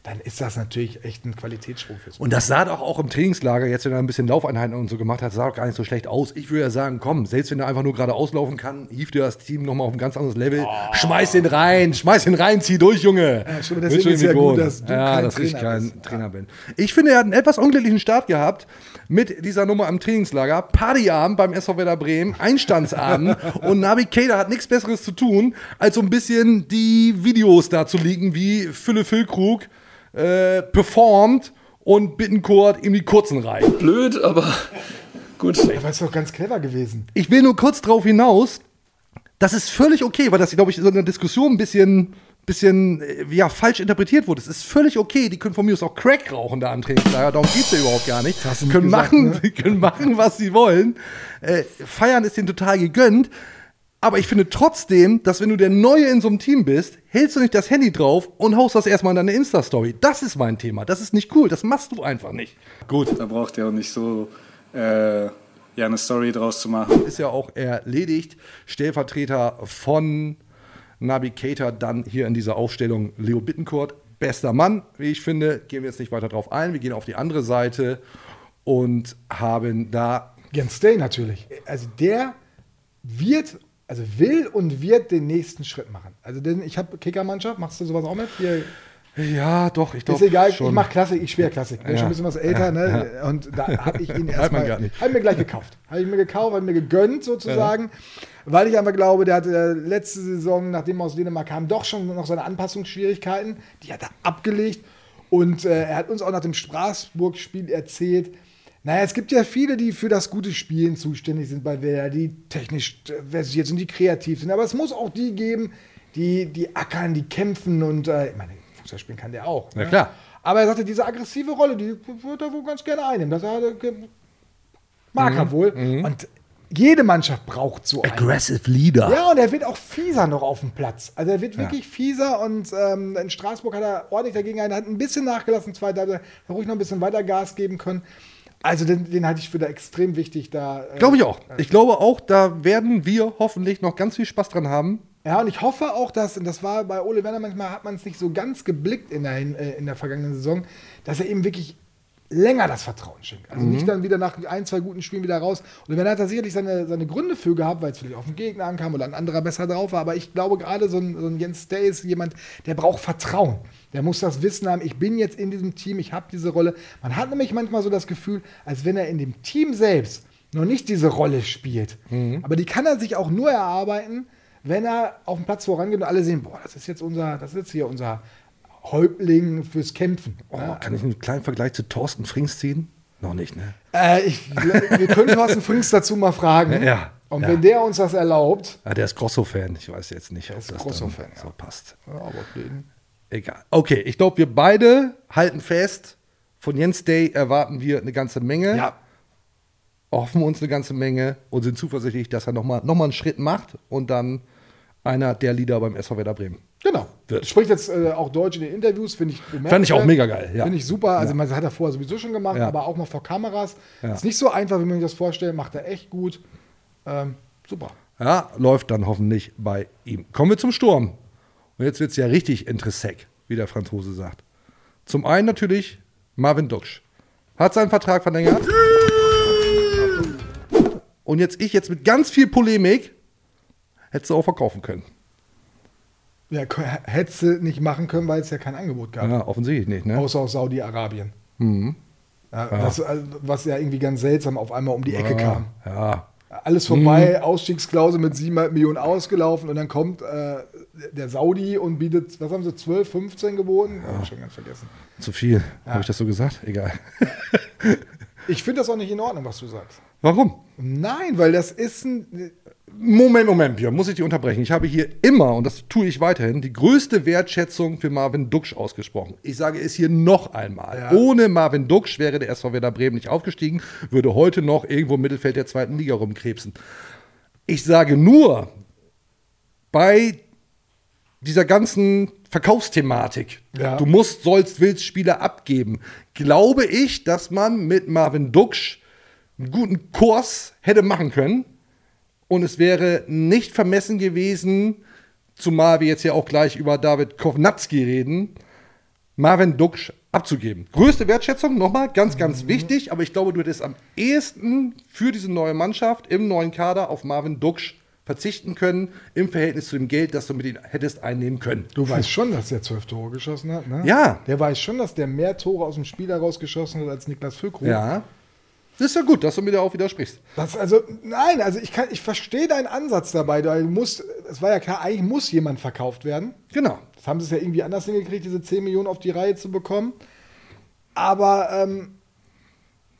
dann ist das natürlich echt ein Qualitätssprung fürs Und das sah doch auch im Trainingslager, jetzt wenn er ein bisschen Laufeinheiten und so gemacht hat, sah doch gar nicht so schlecht aus. Ich würde ja sagen, komm, selbst wenn er einfach nur gerade auslaufen kann, hieft dir das Team nochmal auf ein ganz anderes Level. Schmeiß den rein, schmeiß den rein, zieh durch, Junge. Ja, schon, deswegen ist ja gut, dass du ja, kein dass ich Trainer kein bist. Trainer bin. Ich finde, er hat einen etwas unglücklichen Start gehabt mit dieser Nummer am Trainingslager. Partyabend beim SV Werder Bremen, Einstandsabend und Navi Kader hat nichts Besseres zu tun, als so ein bisschen die Videos da zu leaken, wie Fülle Füllkrug äh, performt und Bittenkurt ihm die kurzen rein. Blöd, aber gut. Aber ist doch ganz clever gewesen. Ich will nur kurz drauf hinaus, das ist völlig okay, weil das, glaube ich, in so einer Diskussion ein bisschen, bisschen äh, ja, falsch interpretiert wurde. Es ist völlig okay, die können von mir aus auch Crack rauchen da am Trainingslager, darum geht es ja überhaupt gar nicht. Die können, gesagt, machen, ne? können machen, was sie wollen. Äh, feiern ist denen total gegönnt. Aber ich finde trotzdem, dass wenn du der Neue in so einem Team bist, hältst du nicht das Handy drauf und haust das erstmal in deine Insta-Story. Das ist mein Thema. Das ist nicht cool. Das machst du einfach nicht. Gut. Da braucht ihr auch nicht so äh, ja, eine Story draus zu machen. ist ja auch erledigt. Stellvertreter von Navigator dann hier in dieser Aufstellung Leo Bittencourt. Bester Mann, wie ich finde. Gehen wir jetzt nicht weiter drauf ein. Wir gehen auf die andere Seite und haben da. Jens Day natürlich. Also der wird, also will und wird den nächsten Schritt machen. Also denn ich habe Kickermannschaft, machst du sowas auch mit? Hier, Ja, doch, ich ist glaube. egal, schon. ich mache Klassik, ich schwer Klassik. Bin Ja. schon ein bisschen was älter, ne? Und da habe ich ihn Hat erstmal, habe ich mir gleich gekauft. Habe ich mir gekauft, habe mir gegönnt sozusagen, weil ich einfach glaube, der hatte äh, letzte Saison, nachdem er aus Dänemark kam, doch schon noch seine Anpassungsschwierigkeiten. Die hat er abgelegt und äh, er hat uns auch nach dem Straßburg-Spiel erzählt, naja, es gibt ja viele, die für das gute Spielen zuständig sind bei Werder, die technisch versiert sind, die kreativ sind. Aber es muss auch die geben, die, die ackern, die kämpfen und äh, ich meine, Fußball spielen kann der auch. Na ne? klar. Aber er sagte, diese aggressive Rolle, die würde er wohl ganz gerne einnehmen. Das er, mag Mhm. er wohl. Und jede Mannschaft braucht so einen. Aggressive Leader. Ja, und er wird auch fieser noch auf dem Platz. Also er wird wirklich fieser und ähm, in Straßburg hat er ordentlich dagegen einen, hat ein bisschen nachgelassen, zwei, da hat er ruhig noch ein bisschen weiter Gas geben können. Also den, den halte ich für da extrem wichtig. Da, äh, Glaube ich auch. Ich glaube auch, da werden wir hoffentlich noch ganz viel Spaß dran haben. Ja, und ich hoffe auch, dass, und das war bei Ole Werner manchmal, hat man es nicht so ganz geblickt in der, äh, in der vergangenen Saison, dass er eben wirklich länger das Vertrauen schenkt. Also nicht dann wieder nach ein, zwei guten Spielen wieder raus. Und Werner hat da sicherlich seine, seine Gründe für gehabt, weil es vielleicht auf den Gegner ankam oder ein anderer besser drauf war. Aber ich glaube gerade so ein, so ein Jens Day ist jemand, der braucht Vertrauen. Der muss das Wissen haben, ich bin jetzt in diesem Team, ich habe diese Rolle. Man hat nämlich manchmal so das Gefühl, als wenn er in dem Team selbst noch nicht diese Rolle spielt. Aber die kann er sich auch nur erarbeiten, wenn er auf den Platz vorangeht und alle sehen, boah, das ist jetzt unser, das ist jetzt hier unser Häuptling fürs Kämpfen. Oh, kann ich einen kleinen Vergleich zu Thorsten Frings ziehen? Noch nicht, ne? Äh, ich, wir können Thorsten Frings dazu mal fragen. Ja, Und ja. wenn der uns das erlaubt, Ah, der ist Grosso-Fan. Ich weiß jetzt nicht, ob das Grosso-Fan, so passt. ja, aber den- Egal. Okay, ich glaube, wir beide halten fest, von Jens Day erwarten wir eine ganze Menge. ja, hoffen uns eine ganze Menge und sind zuversichtlich, dass er nochmal noch mal einen Schritt macht und dann einer der Leader beim SV Werder Bremen. Genau. Wird. Spricht jetzt äh, auch Deutsch in den Interviews, finde ich Fand ich auch mega geil, ja. Finde ich super. Also, man hat er vorher sowieso schon gemacht, Ja. aber auch mal vor Kameras. Ja. Ist nicht so einfach, wie man sich das vorstellt, macht er echt gut. Ähm, super. Ja, läuft dann hoffentlich bei ihm. Kommen wir zum Sturm. Und jetzt wird es ja richtig interessant, wie der Franzose sagt. Zum einen natürlich Marvin Duksch. Hat seinen Vertrag verlängert. Und jetzt ich jetzt mit ganz viel Polemik hättest du auch verkaufen können. Ja, hättest du nicht machen können, weil es ja kein Angebot gab. Ja, offensichtlich nicht, ne? Außer aus Saudi-Arabien. Mhm. Ja, Das, also, was ja irgendwie ganz seltsam auf einmal um die Ecke kam. Ja, Alles vorbei, Ausstiegsklausel mit 7 Millionen ausgelaufen und dann kommt äh, der Saudi und bietet, was haben sie, 12, 15 geboten? Ja. Hab ich schon ganz vergessen. zu viel. Habe ich das so gesagt? Egal. Ich finde das auch nicht in Ordnung, was du sagst. Warum? Nein, weil das ist ein. Moment, Moment, Björn, muss ich dich unterbrechen. Ich habe hier immer, und das tue ich weiterhin, die größte Wertschätzung für Marvin Duksch ausgesprochen. Ich sage es hier noch einmal. Ja. Ohne Marvin Duksch wäre der SV Werder Bremen nicht aufgestiegen, würde heute noch irgendwo im Mittelfeld der zweiten Liga rumkrebsen. Ich sage nur, bei dieser ganzen Verkaufsthematik, Ja. du musst, sollst, willst Spieler abgeben, glaube ich, dass man mit Marvin Duksch einen guten Kurs hätte machen können. Und es wäre nicht vermessen gewesen, zumal wir jetzt ja auch gleich über David Kovnatski reden, Marvin Duksch abzugeben. Größte Wertschätzung, nochmal, ganz, ganz wichtig, aber ich glaube, du hättest am ehesten für diese neue Mannschaft im neuen Kader auf Marvin Duksch verzichten können, im Verhältnis zu dem Geld, das du mit ihm hättest einnehmen können. Du weißt schon, dass der zwölf Tore geschossen hat, ne? Ja. Der weiß schon, dass der mehr Tore aus dem Spiel herausgeschossen hat als Niklas Füllkrug. Ja. Das ist ja gut, dass du mir da auch widersprichst. Das, also, nein, also ich, kann, ich verstehe deinen Ansatz dabei. Du musst, es war ja klar, eigentlich muss jemand verkauft werden. Genau. Das haben sie es ja irgendwie anders hingekriegt, diese 10 Millionen auf die Reihe zu bekommen. Aber ähm,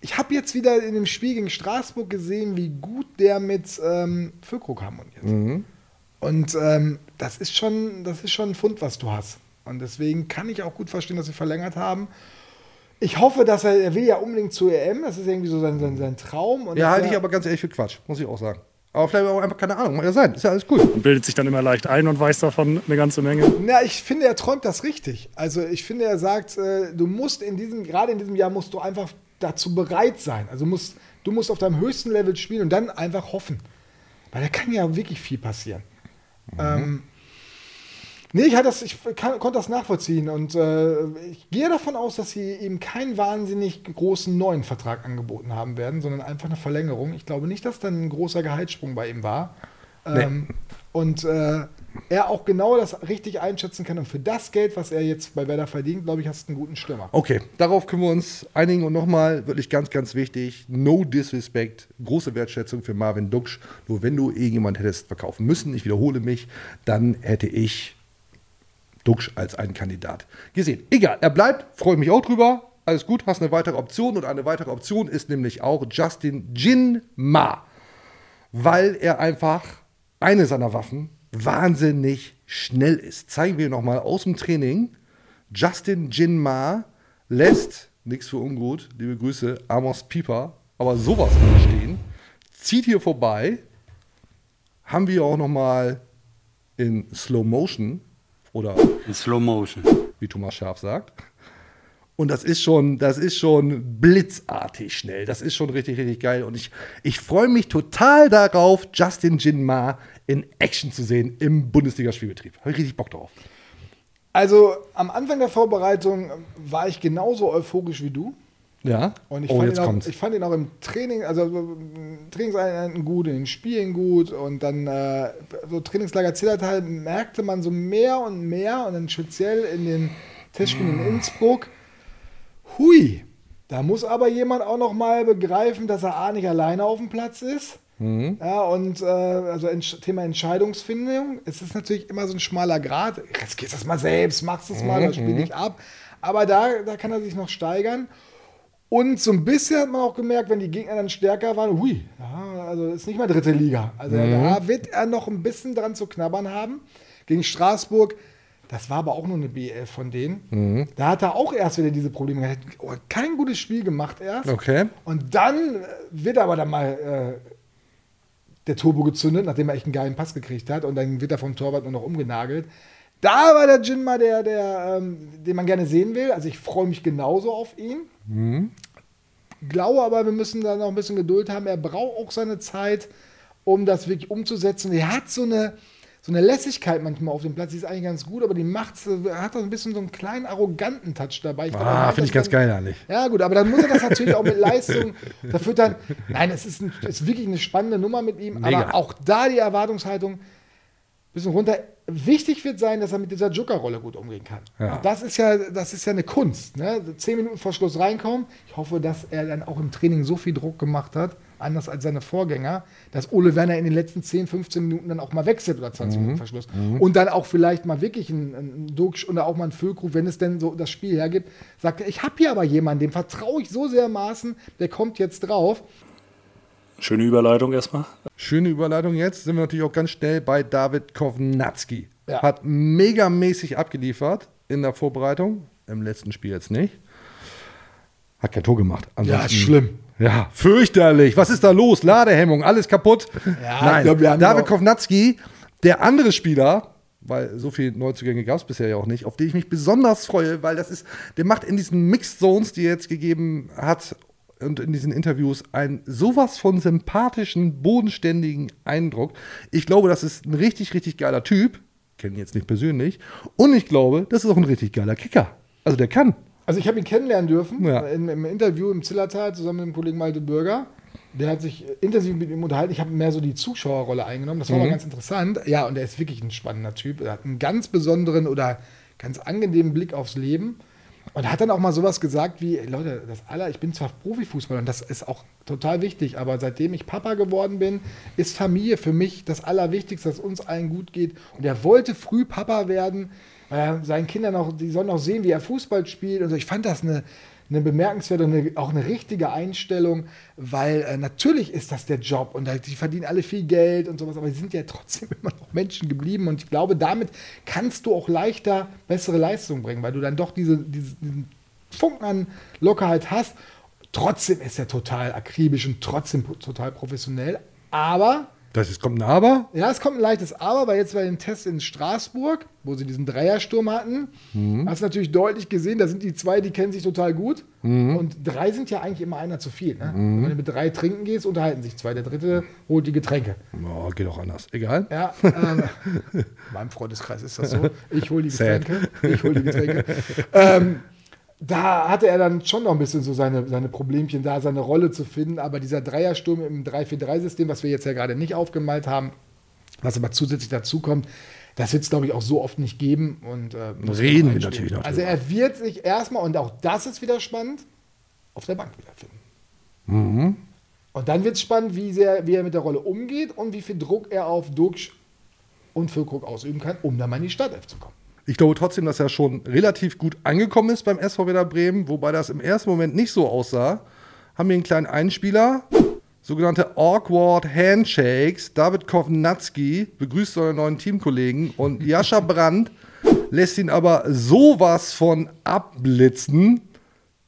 ich habe jetzt wieder in dem Spiel gegen Straßburg gesehen, wie gut der mit ähm, Füllkrug harmoniert. Und ähm, das, ist schon, das ist schon ein Fund, was du hast. Und deswegen kann ich auch gut verstehen, dass sie verlängert haben. Ich hoffe, dass er, er will ja unbedingt zur EM, das ist irgendwie so sein, sein, sein Traum. Und Ja, halte ich aber ganz ehrlich für Quatsch, muss ich auch sagen. Aber vielleicht auch einfach keine Ahnung, mag ja sein, ist ja alles cool. Und bildet sich dann immer leicht ein und weiß davon eine ganze Menge. Na, ich finde, er träumt das richtig. Also ich finde, er sagt, äh, du musst in diesem, gerade in diesem Jahr musst du einfach dazu bereit sein. Also musst, du musst auf deinem höchsten Level spielen und dann einfach hoffen. Weil da kann ja wirklich viel passieren. Ähm, nee, ich, das, ich kann, konnte das nachvollziehen und äh, ich gehe davon aus, dass sie ihm keinen wahnsinnig großen neuen Vertrag angeboten haben werden, sondern einfach eine Verlängerung. Ich glaube nicht, dass dann ein großer Gehaltssprung bei ihm war. Ähm, Und äh, er auch genau das richtig einschätzen kann. Und für das Geld, was er jetzt bei Werder verdient, glaube ich, hast du einen guten Stürmer. Okay, darauf können wir uns einigen und nochmal, wirklich ganz, ganz wichtig, no disrespect, große Wertschätzung für Marvin Duksch. Nur wenn du irgendjemand hättest verkaufen müssen, ich wiederhole mich, dann hätte ich Duksch als einen Kandidat gesehen. Egal, er bleibt, freue mich auch drüber. Alles gut, hast eine weitere Option und eine weitere Option ist nämlich auch Justin Jin Ma, weil er einfach eine seiner Waffen wahnsinnig schnell ist. Zeigen wir nochmal aus dem Training. Justin Jin Ma lässt, nichts für ungut, liebe Grüße, Amos Pieper, aber sowas von stehen. zieht hier vorbei, haben wir auch noch mal in Slow Motion oder In Slow Motion. wie Thomas Scharf sagt. Und das ist schon, das ist schon blitzartig schnell. Das ist schon richtig, richtig geil. Und ich, ich freue mich total darauf, Justin Jinma in Action zu sehen im Bundesliga-Spielbetrieb. Habe ich richtig Bock drauf. Also am Anfang der Vorbereitung war ich genauso euphorisch wie du. Ja. Und ich, oh, fand jetzt ihn auch, kommt's. ich fand ihn auch im Training, also im Trainingseinheiten gut, in den Spielen gut und dann äh, so Trainingslager Zillertal merkte man so mehr und mehr und dann speziell in den Testspielen in Innsbruck, hui, da muss aber jemand auch noch mal begreifen, dass er A nicht alleine auf dem Platz ist. Ja, und äh, also Thema Entscheidungsfindung, es ist natürlich immer so ein schmaler Grad. Jetzt gehst du das mal selbst, machst es mal, das spiel dich ab. Aber da, da kann er sich noch steigern. Und so ein bisschen hat man auch gemerkt, wenn die Gegner dann stärker waren, hui, ja, also ist nicht mehr dritte Liga. Also da wird er noch ein bisschen dran zu knabbern haben. Gegen Straßburg, das war aber auch nur eine B11 von denen. Da hat er auch erst wieder diese Probleme gehabt. Oh, kein gutes Spiel gemacht erst. Okay. Und dann äh, wird aber dann mal äh, der Turbo gezündet, nachdem er echt einen geilen Pass gekriegt hat. Und dann wird er vom Torwart nur noch umgenagelt. Da war der Jinma, der, der, ähm, den man gerne sehen will. Also ich freue mich genauso auf ihn. Glaube aber, wir müssen da noch ein bisschen Geduld haben. Er braucht auch seine Zeit, um das wirklich umzusetzen. Er hat so eine, so eine Lässigkeit manchmal auf dem Platz, die ist eigentlich ganz gut, aber die macht, hat auch ein bisschen so einen kleinen arroganten Touch dabei. er Ah, finde ich ganz geil eigentlich. ja, gut, aber dann muss er das natürlich auch mit Leistung. Da führt dann. Nein, es ist, ein, es ist wirklich eine spannende Nummer mit ihm, Mega. aber auch da die Erwartungshaltung ein bisschen runter. Wichtig wird sein, dass er mit dieser Joker-Rolle gut umgehen kann. Ja. Das ist ja, das ist ja eine Kunst. Ne? Zehn Minuten vor Schluss reinkommen. Ich hoffe, dass er dann auch im Training so viel Druck gemacht hat, anders als seine Vorgänger, dass Ole Werner in den letzten 10, 15 Minuten dann auch mal wechselt oder 20 Minuten Verschluss. Und dann auch vielleicht mal wirklich ein, ein Duxch oder auch mal ein Füllkrug, wenn es denn so das Spiel hergibt, sagt er, ich habe hier aber jemanden, dem vertraue ich so sehr maßen, der kommt jetzt drauf. Schöne Überleitung erstmal. Schöne Überleitung jetzt. Sind wir natürlich auch ganz schnell bei David Kovnatski. Ja. Hat megamäßig abgeliefert in der Vorbereitung. Im letzten Spiel jetzt nicht. Hat kein Tor gemacht. Ansonsten- schlimm. Ja, fürchterlich. Was ist da los? Ladehemmung, alles kaputt. Ja, Nein, glaub, David Kovnatski, der andere Spieler, weil so viele Neuzugänge gab es bisher ja auch nicht, auf den ich mich besonders freue, weil das ist, der macht in diesen Mixed Zones, die er jetzt gegeben hat und in diesen Interviews einen sowas von sympathischen, bodenständigen Eindruck. Ich glaube, das ist ein richtig, richtig geiler Typ. Kenne ihn jetzt nicht persönlich. Und ich glaube, das ist auch ein richtig geiler Kicker. Also der kann. Also ich habe ihn kennenlernen dürfen Ja. im, im Interview im Zillertal zusammen mit dem Kollegen Malte Bürger. Der hat sich intensiv mit ihm unterhalten. Ich habe mehr so die Zuschauerrolle eingenommen. Das war Mhm. mal ganz interessant. Ja, und er ist wirklich ein spannender Typ. Er hat einen ganz besonderen oder ganz angenehmen Blick aufs Leben. Und hat dann auch mal sowas gesagt wie, "Ey, Leute, das aller, ich bin zwar Profifußballer und das ist auch total wichtig, aber seitdem ich Papa geworden bin, ist Familie für mich das Allerwichtigste, dass uns allen gut geht. Und er wollte früh Papa werden, weil er seinen Kindern auch, die sollen auch sehen, wie er Fußball spielt. Und so. Ich fand das eine, eine bemerkenswerte eine, auch eine richtige Einstellung, weil äh, natürlich ist das der Job und da- die verdienen alle viel Geld und sowas, aber sie sind ja trotzdem immer noch Menschen geblieben und ich glaube, damit kannst du auch leichter bessere Leistungen bringen, weil du dann doch diese, diese, diesen Funken an Lockerheit hast. Trotzdem ist er total akribisch und trotzdem total professionell, aber Das ist, kommt ein Aber. ja, es kommt ein leichtes Aber, weil jetzt bei dem Test in Straßburg, wo sie diesen Dreiersturm hatten, hast du natürlich deutlich gesehen, da sind die zwei, die kennen sich total gut. Und drei sind ja eigentlich immer einer zu viel. Ne? Wenn du mit drei trinken gehst, unterhalten sich zwei. Der dritte holt die Getränke. Oh, geht auch anders. Egal. Ja, ähm, in meinem Freundeskreis ist das so. Ich hole die Sad. Getränke. Ich hole die Getränke. ähm, da hatte er dann schon noch ein bisschen so seine, seine Problemchen da, seine Rolle zu finden. Aber dieser Dreiersturm im 3-4-3-System, was wir jetzt ja gerade nicht aufgemalt haben, was aber zusätzlich dazu kommt, das wird es, glaube ich, auch so oft nicht geben. Und, äh, Reden wir natürlich noch Also er wird sich erstmal, und auch das ist wieder spannend, auf der Bank wiederfinden. Mhm. Und dann wird es spannend, wie, sehr, wie er mit der Rolle umgeht und wie viel Druck er auf Duxch und Füllkrug ausüben kann, um dann mal in die Startelf zu kommen. Ich glaube trotzdem, dass er schon relativ gut angekommen ist beim SV Werder Bremen, wobei das im ersten Moment nicht so aussah. Haben wir einen kleinen Einspieler, sogenannte Awkward Handshakes. David Kovnatski begrüßt seine neuen Teamkollegen und Jascha Brandt lässt ihn aber sowas von abblitzen.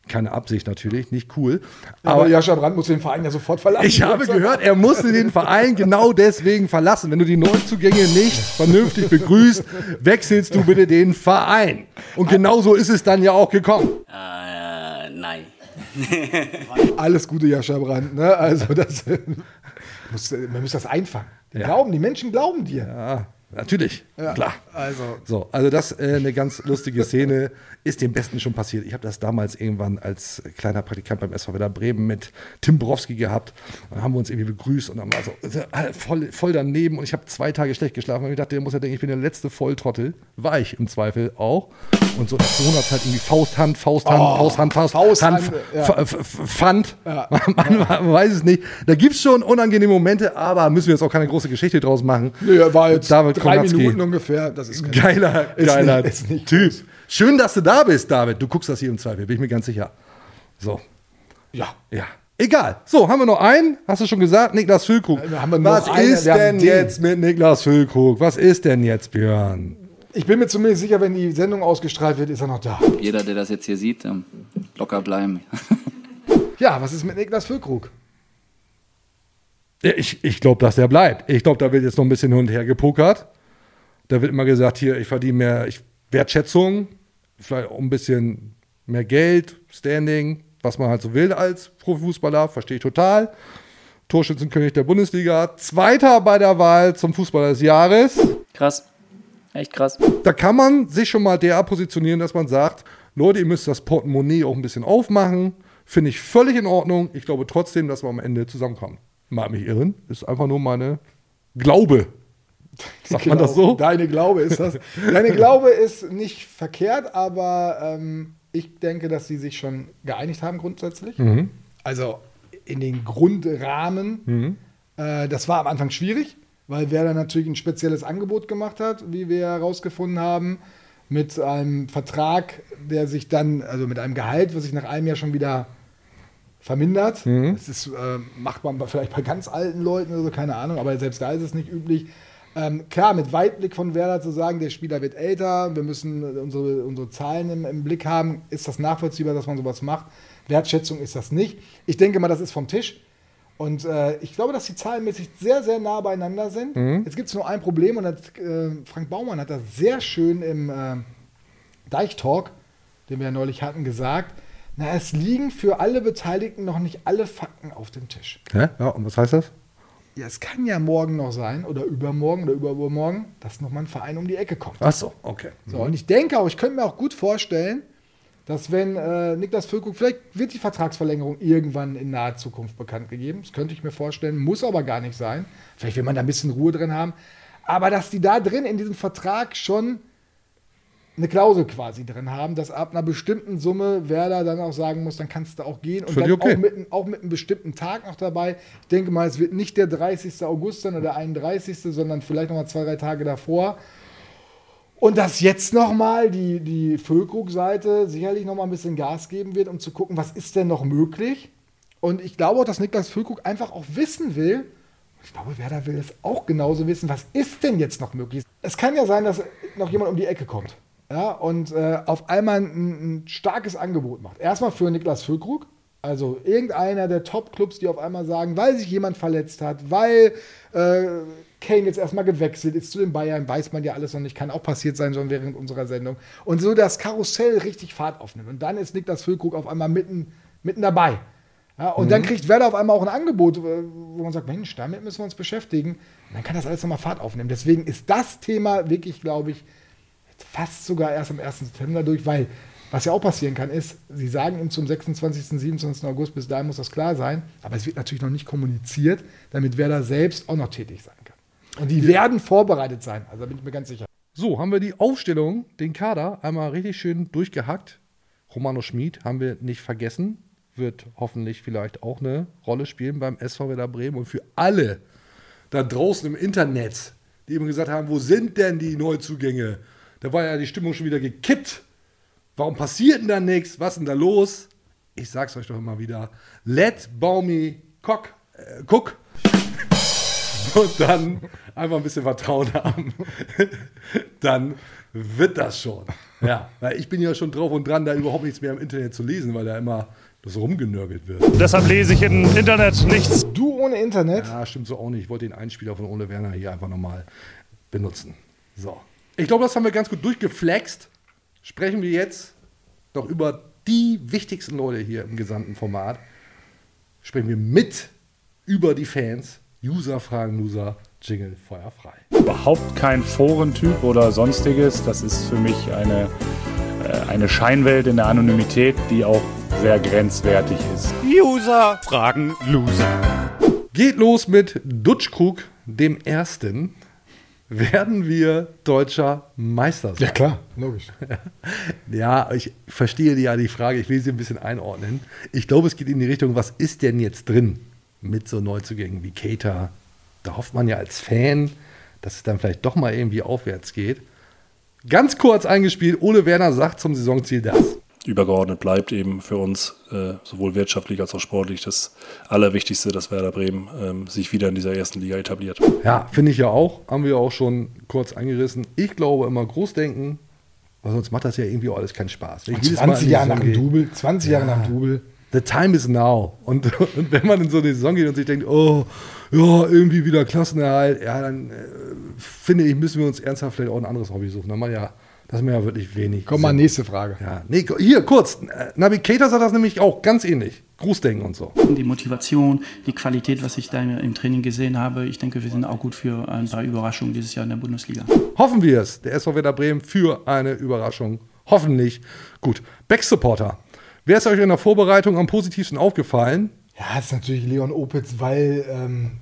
Keine Absicht natürlich, nicht cool. Aber Aber Jascha Brandt muss den Verein ja sofort verlassen. ich habe gehört, er musste den Verein genau deswegen verlassen. Wenn du die Neuzugänge nicht vernünftig begrüßt, wechselst du bitte den Verein. Und genau so ist es dann ja auch gekommen. Äh, nein. Alles Gute, Jascha Brandt. Ne? Also das, muss, man muss das einfangen. Die, glauben, die Menschen glauben dir. Ja, natürlich, klar. Also, So, also das äh, eine ganz lustige Szene ist dem Besten schon passiert. Ich habe das damals irgendwann als kleiner Praktikant beim SV Werder Bremen mit Tim Borowski gehabt. Dann haben wir uns irgendwie begrüßt und dann war so äh, voll, voll daneben und ich habe zwei Tage schlecht geschlafen und ich dachte, der muss ja denken, ich bin der letzte Volltrottel. War ich im Zweifel auch. Und so in der Corona-Zeit irgendwie Fausthand, Fausthand, Fausthand, Faust, Fausthand, Hand, ja. Pfand. Man, man weiß es nicht. Da gibt es schon unangenehme Momente, aber müssen wir jetzt auch keine große Geschichte draus machen. nö, war jetzt drei. Minuten ungefähr. Das ist Geiler, Ist geiler nicht- ist nicht Typ. groß. Schön, dass du da bist, David. Du guckst das hier im Zweifel, bin ich mir ganz sicher. So, Ja. ja. Egal. So, haben wir noch einen? Hast du schon gesagt? Niklas Füllkrug. Ja, haben wir noch Was einen? ist denn den. jetzt mit Niklas Füllkrug? Was ist denn jetzt, Björn? Ich bin mir zumindest sicher, wenn die Sendung ausgestrahlt wird, ist er noch da. Jeder, der das jetzt hier sieht, ähm, locker bleiben. Ja, was ist mit Niklas Füllkrug? Ich, ich glaube, dass der bleibt. Ich glaube, da wird jetzt noch ein bisschen hin und her gepokert. Da wird immer gesagt, hier, ich verdiene mehr ich, Wertschätzung, vielleicht auch ein bisschen mehr Geld, Standing, was man halt so will als Profifußballer, verstehe ich total. Torschützenkönig der Bundesliga, Zweiter bei der Wahl zum Fußballer des Jahres. Krass. Echt krass. Da kann man sich schon mal derart positionieren, dass man sagt, Leute, ihr müsst das Portemonnaie auch ein bisschen aufmachen. Finde ich völlig in Ordnung. Ich glaube trotzdem, dass wir am Ende zusammenkommen. Mag mich irren. Ist einfach nur meine Glaube. Sagt man das so? Deine Glaube ist das. Deine Glaube ist nicht verkehrt, aber ähm, ich denke, dass sie sich schon geeinigt haben grundsätzlich. Mhm. Also in den Grundrahmen. Äh, das war am Anfang schwierig, weil Werder natürlich ein spezielles Angebot gemacht hat, wie wir herausgefunden haben, mit einem Vertrag, der sich dann, also mit einem Gehalt, was sich nach einem Jahr schon wieder vermindert. Das ist, äh, macht man vielleicht bei ganz alten Leuten oder so, keine Ahnung, aber selbst da ist es nicht üblich. Ähm, klar, mit Weitblick von Werder zu sagen, der Spieler wird älter, wir müssen unsere, unsere Zahlen im, im Blick haben, ist das nachvollziehbar, dass man sowas macht. Wertschätzung ist das nicht. Ich denke mal, das ist vom Tisch. Und äh, ich glaube, dass die zahlenmäßig sehr, sehr nah beieinander sind. Jetzt gibt es nur ein Problem und das, äh, Frank Baumann hat das sehr schön im äh, Deichtalk, den wir ja neulich hatten, gesagt. Na, es liegen für alle Beteiligten noch nicht alle Fakten auf dem Tisch. Hä? Ja, und was heißt das? Ja, es kann ja morgen noch sein oder übermorgen oder übermorgen, dass nochmal ein Verein um die Ecke kommt. Ach so, okay. So, und ich denke auch, ich könnte mir auch gut vorstellen, dass wenn äh, Niklas Füllkrug, vielleicht wird die Vertragsverlängerung irgendwann in naher Zukunft bekannt gegeben. Das könnte ich mir vorstellen, muss aber gar nicht sein. Vielleicht will man da ein bisschen Ruhe drin haben. Aber dass die da drin in diesem Vertrag schon eine Klausel quasi drin haben, dass ab einer bestimmten Summe Werder dann auch sagen muss, dann kannst du auch gehen. Und Völlig dann okay. auch, mit, einem- auch mit einem bestimmten Tag noch dabei. Ich denke mal, es wird nicht der 30. August sein oder der 31., sondern vielleicht noch mal zwei, drei Tage davor. Und dass jetzt nochmal die, die Füllkrug-Seite sicherlich nochmal ein bisschen Gas geben wird, um zu gucken, was ist denn noch möglich. Und ich glaube auch, dass Niklas Füllkrug einfach auch wissen will, ich glaube, Werder will es auch genauso wissen, was ist denn jetzt noch möglich. Es kann ja sein, dass noch jemand um die Ecke kommt ja, und äh, auf einmal ein, ein starkes Angebot macht. Erstmal für Niklas Füllkrug, also irgendeiner der Top-Clubs, die auf einmal sagen, weil sich jemand verletzt hat, weil äh, Kane jetzt erstmal gewechselt ist zu den Bayern, weiß man ja alles noch nicht, kann auch passiert sein schon während unserer Sendung. Und so das Karussell richtig Fahrt aufnimmt. Und dann ist Niklas Füllkrug auf einmal mitten, mitten dabei. Ja, und dann kriegt Werder auf einmal auch ein Angebot, äh, wo man sagt, Mensch, damit müssen wir uns beschäftigen. Und dann kann das alles nochmal Fahrt aufnehmen. Deswegen ist das Thema wirklich, glaube ich, fast sogar erst am 1. September durch, weil was ja auch passieren kann, ist, sie sagen ihm zum 26., 27. August, bis dahin muss das klar sein, aber es wird natürlich noch nicht kommuniziert, damit Werder selbst auch noch tätig sein kann. Und die werden vorbereitet sein, also da bin ich mir ganz sicher. So, haben wir die Aufstellung, den Kader einmal richtig schön durchgehackt. Romano Schmid haben wir nicht vergessen, wird hoffentlich vielleicht auch eine Rolle spielen beim SV Werder Bremen. Und für alle da draußen im Internet, die eben gesagt haben, wo sind denn die Neuzugänge? Da war ja die Stimmung schon wieder gekippt. Warum passiert denn da nichts? Was ist denn da los? Ich sag's euch doch immer wieder. Let Baumi cock, äh, cook. Und dann einfach ein bisschen Vertrauen haben. Dann wird das schon. Ja, weil ich bin ja schon drauf und dran, da überhaupt nichts mehr im Internet zu lesen, weil da immer so rumgenörgelt wird. Deshalb lese ich im Internet nichts. Du ohne Internet? Ja, stimmt so auch nicht. Ich wollte den Einspieler von Ole Werner hier einfach nochmal benutzen. So. Ich glaube, das haben wir ganz gut durchgeflext. Sprechen wir jetzt noch über die wichtigsten Leute hier im gesamten Format. Sprechen wir mit über die Fans. User fragen Loser, Jingle Feuer frei. Überhaupt kein Forentyp oder sonstiges. Das ist für mich eine, äh, eine Scheinwelt in der Anonymität, die auch sehr grenzwertig ist. User fragen Loser. Geht los mit Dutschkrug, dem Ersten. Werden wir deutscher Meister sein? Ja, klar, logisch. Ja, ich verstehe ja die Frage, ich will sie ein bisschen einordnen. Ich glaube, es geht in die Richtung, was ist denn jetzt drin mit so Neuzugängen wie Cater? Da hofft man ja als Fan, dass es dann vielleicht doch mal irgendwie aufwärts geht. Ganz kurz eingespielt, Ole Werner sagt zum Saisonziel das. Übergeordnet bleibt eben für uns äh, sowohl wirtschaftlich als auch sportlich das Allerwichtigste, dass Werder Bremen ähm, sich wieder in dieser ersten Liga etabliert. Ja, finde ich ja auch. Haben wir auch schon kurz angerissen. Ich glaube immer Großdenken, weil sonst macht das ja irgendwie auch alles keinen Spaß. Ich jedes Mal in 20 die Jahre nach dem Double, 20 Jahre nach dem Double. The time is now. Und, und wenn man in so eine Saison geht und sich denkt, oh, ja, irgendwie wieder Klassenerhalt, ja, dann äh, finde ich, müssen wir uns ernsthaft vielleicht auch ein anderes Hobby suchen. Dann mal ja, das ist mir ja wirklich wenig. Komm mal, Sinn. nächste Frage. Ja, nee, hier, kurz. Äh, Navigator sagt das nämlich auch ganz ähnlich. Grußdenken und so. Die Motivation, die Qualität, was ich da im Training gesehen habe, ich denke, wir sind auch gut für ein paar Überraschungen dieses Jahr in der Bundesliga. Hoffen wir es. Der SV Werder Bremen für eine Überraschung. Hoffentlich. Gut. Backsupporter. Wer ist euch in der Vorbereitung am positivsten aufgefallen? Ja, das ist natürlich Leon Opitz, weil ähm,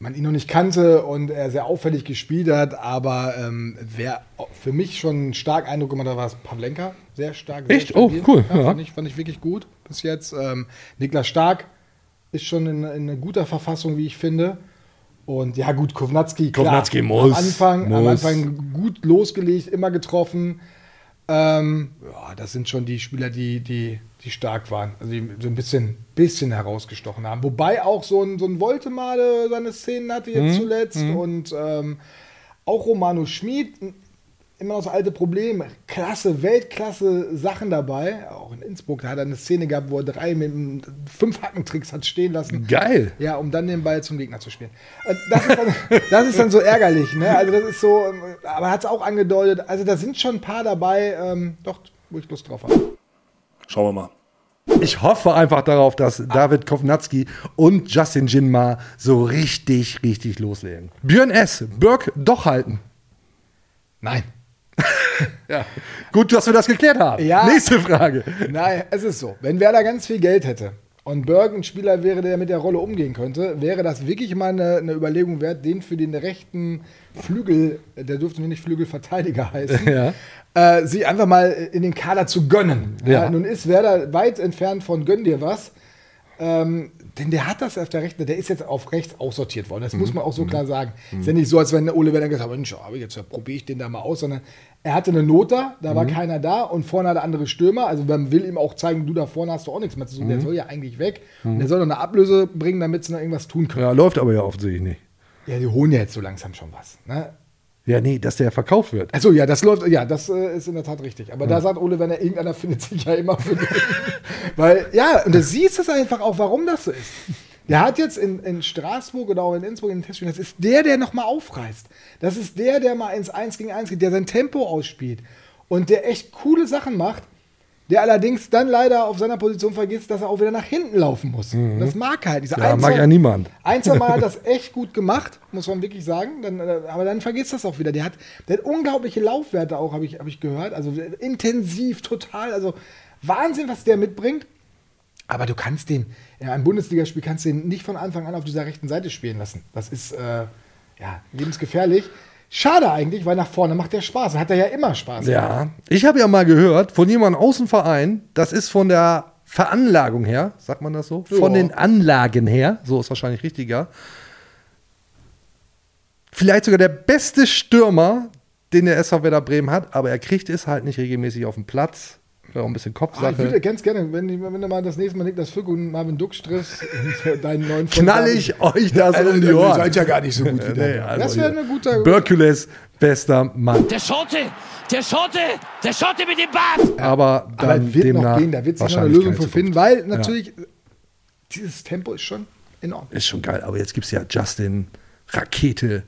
man ihn noch nicht kannte und er sehr auffällig gespielt hat. Aber ähm, wer für mich schon einen starken Eindruck gemacht hat, war es Pavlenka. Sehr stark. Sehr Echt? Oh, stabil. cool, Ja, ja. Fand, ich, fand ich wirklich gut bis jetzt. Ähm, Niklas Stark ist schon in, in guter Verfassung, wie ich finde. Und ja, gut, Kovnatski, klar. Kovnatski muss, Am Anfang, am muss. Anfang gut losgelegt, immer getroffen. Ähm, ja, das sind schon die Spieler, die, die, die stark waren. Also die so ein bisschen, bisschen herausgestochen haben. Wobei auch so ein, so ein Woltemade seine Szenen hatte jetzt Mhm, zuletzt. mhm. Und ähm, auch Romano Schmid, immer noch das alte Problem. Klasse, Weltklasse Sachen dabei. Auch in Innsbruck, da hat er eine Szene gehabt, wo er drei mit fünf Hackentricks hat stehen lassen. Geil. Ja, um dann den Ball zum Gegner zu spielen. Äh, Das ist dann, das ist dann so ärgerlich, ne? Also das ist so, ähm, aber er hat es auch angedeutet. Also da sind schon ein paar dabei, ähm, doch, wo ich Lust drauf habe. Schauen wir mal. Ich hoffe einfach darauf, dass David Kovnatski und Justin Jinma so richtig, richtig loslegen. Björn S. Burke doch halten. Nein. ja. Gut, dass wir das geklärt haben. Ja. Nächste Frage. Nein, es ist so. Wenn Werder ganz viel Geld hätte und Berg ein Spieler wäre, der mit der Rolle umgehen könnte, wäre das wirklich mal eine, eine Überlegung wert, den für den rechten Flügel, der dürfte nicht Flügelverteidiger heißen, Ja. äh, sie einfach mal in den Kader zu gönnen. Ja. Ja. nun ist Werder weit entfernt von gönn dir was. Ähm, denn der hat das auf der rechten, der ist jetzt auf rechts aussortiert worden. Das muss man auch so klar sagen. Ist ja nicht so, als wenn Ole Werner gesagt hat, Mensch, aber jetzt probiere ich den da mal aus, sondern er hatte eine Not da, da war keiner da und vorne hat er andere Stürmer. Also man will ihm auch zeigen, du da vorne hast du auch nichts mehr zu tun. Der soll ja eigentlich weg. Und der soll noch eine Ablöse bringen, damit sie noch irgendwas tun können. Ja, läuft aber ja offensichtlich nicht. Ja, die holen ja jetzt so langsam schon was. Ne? Ja, nee, dass der verkauft wird. Also ja, das läuft, ja, das äh, ist in der Tat richtig. Aber da sagt Ole Werner, irgendeiner findet sich ja immer für den. Weil, ja, und du siehst es einfach auch, warum das so ist. Der hat jetzt in, in Straßburg oder auch in Innsbruck in den Testspielen, das ist der, der nochmal aufreißt. Das ist der, der mal ins 1 gegen 1 geht, der sein Tempo ausspielt und der echt coole Sachen macht, der allerdings dann leider auf seiner Position vergisst, dass er auch wieder nach hinten laufen muss. Das mag er halt. Diese Ja, ein, mag ja niemand. ein, zwei Mal hat das echt gut gemacht, muss man wirklich sagen. Dann, äh, aber dann vergisst das auch wieder. Der hat, der hat unglaubliche Laufwerte auch, habe ich, hab ich gehört. Also intensiv, total. Also Wahnsinn, was der mitbringt. Aber du kannst den, in einem Bundesligaspiel kannst du den nicht von Anfang an auf dieser rechten Seite spielen lassen. Das ist äh, ja, lebensgefährlich. Schade eigentlich, weil nach vorne macht der Spaß. Hat er ja immer Spaß. Ja, ich habe ja mal gehört von jemandem aus dem Verein, das ist von der Veranlagung her, sagt man das so? Von Ja. den Anlagen her, so ist wahrscheinlich richtiger. Vielleicht sogar der beste Stürmer, den der SV Werder Bremen hat, aber er kriegt es halt nicht regelmäßig auf den Platz. Auch ein bisschen Ah, ich Kopfsache. würde ganz gerne, wenn, wenn du mal das nächste Mal Niklas Fück und Marvin Duck triffst und deinen neuen Knall ich euch das Also, um die ihr Ohren. seid ja gar nicht so gut wie Nee, der. also das wäre hier. eine gute. Berkules, bester Mann. Der Schotte, der Schotte, der Schotte mit dem Bart. Aber dann Aber wird noch demnach gehen, da wird sich noch eine Lösung für finden, weil natürlich dieses Tempo ist schon enorm. Ist schon geil, aber jetzt gibt es ja Justin, Rakete,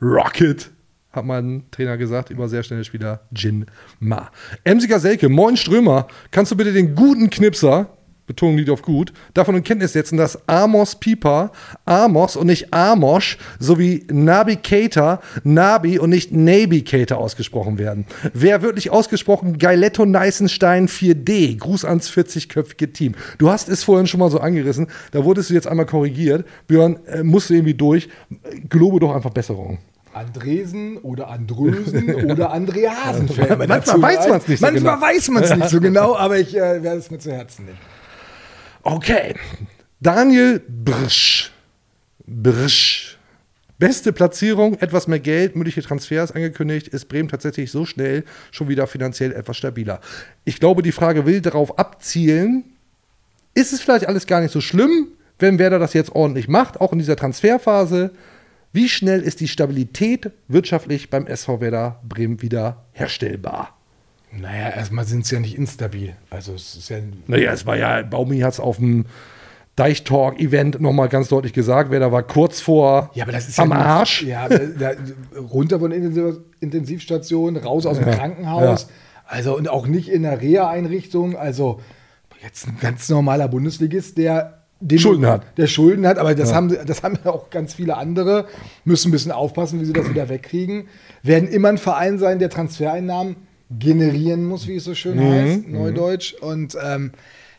Rocket, hat mein Trainer gesagt, über sehr schnelle Spieler, Jin Ma. Emsiger Selke, moin Strömer, kannst du bitte den guten Knipser, Betonung liegt auf gut, davon in Kenntnis setzen, dass Amos Pieper, Amos und nicht Amos, sowie Navigator, Nabi und nicht Navigator ausgesprochen werden. Wer wirklich ausgesprochen Geiletto Neisenstein 4D, Gruß ans 40-köpfige Team. Du hast es vorhin schon mal so angerissen, da wurdest du jetzt einmal korrigiert. Björn, äh, musst du irgendwie durch. Gelobe doch einfach Besserung. Andresen oder Andrösen oder Andreasen fällt mir Manchmal dazu weiß ein. man's nicht so Manchmal genau. weiß man es nicht so genau, aber ich äh, werde es mir zu Herzen nehmen. Okay. Daniel Brsch. Brsch. Beste Platzierung, etwas mehr Geld, mögliche Transfers angekündigt. Ist Bremen tatsächlich so schnell schon wieder finanziell etwas stabiler? Ich glaube, die Frage will darauf abzielen, ist es vielleicht alles gar nicht so schlimm, wenn Werder das jetzt ordentlich macht, auch in dieser Transferphase? Wie schnell ist die Stabilität wirtschaftlich beim SV Werder Bremen wieder herstellbar? Naja, erstmal sind sie ja nicht instabil. Also es ist ja. Naja, es war ja, Baumi hat es auf dem Deichtalk-Event nochmal ganz deutlich gesagt, wer da war kurz vor Ja, aber das ist am ja Arsch. Ja, da, runter von Intensiv Intensivstation, raus aus dem Ja. Krankenhaus. Ja. Also und auch nicht in der Reha-Einrichtung. Also jetzt ein ganz normaler Bundesligist, der den, Schulden hat. Der Schulden hat, aber das, Ja. haben, das haben ja auch ganz viele andere. Müssen ein bisschen aufpassen, wie sie das wieder wegkriegen. Werden immer ein Verein sein, der Transfereinnahmen generieren muss, wie es so schön Mhm, heißt, mhm. Neudeutsch. Und ähm,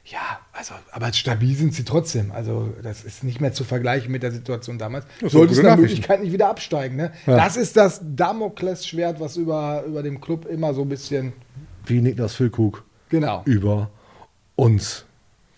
ja, also, aber stabil sind sie trotzdem. Also, das ist nicht mehr zu vergleichen mit der Situation damals. Sollte es nach. Möglichkeit nicht wieder absteigen. Ne? Ja. Das ist das Damoklesschwert, was über, über dem Club immer so ein bisschen. Wie Niklas Füllkrug Genau. über uns.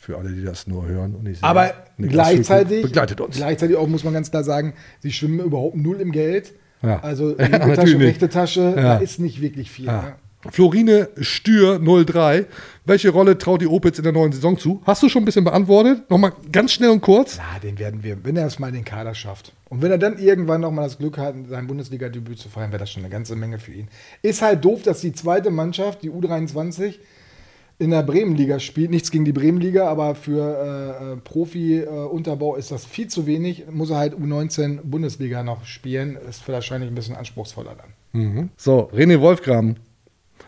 Für alle, die das nur hören und nicht sehen. Aber Niklas gleichzeitig, begleitet uns. gleichzeitig auch muss man ganz klar sagen, sie schwimmen überhaupt null im Geld. Ja. Also Ja, linke natürlich Tasche, nicht. rechte Tasche, Ja. da ist nicht wirklich viel. Ja. Ne? Florine Stür 03. Welche Rolle traut die Opitz in der neuen Saison zu? Hast du schon ein bisschen beantwortet? Nochmal ganz schnell und kurz. Ja, den werden wir, wenn er es mal in den Kader schafft. Und wenn er dann irgendwann noch mal das Glück hat, sein Bundesliga-Debüt zu feiern, wäre das schon eine ganze Menge für ihn. Ist halt doof, dass die zweite Mannschaft, die U23, in der Bremenliga spielt. Nichts gegen die Bremenliga, aber für äh, äh, Profi-Unterbau ist das viel zu wenig. Muss er halt U19 Bundesliga noch spielen. Ist wahrscheinlich ein bisschen anspruchsvoller dann. Mhm. So, René Wolfgram.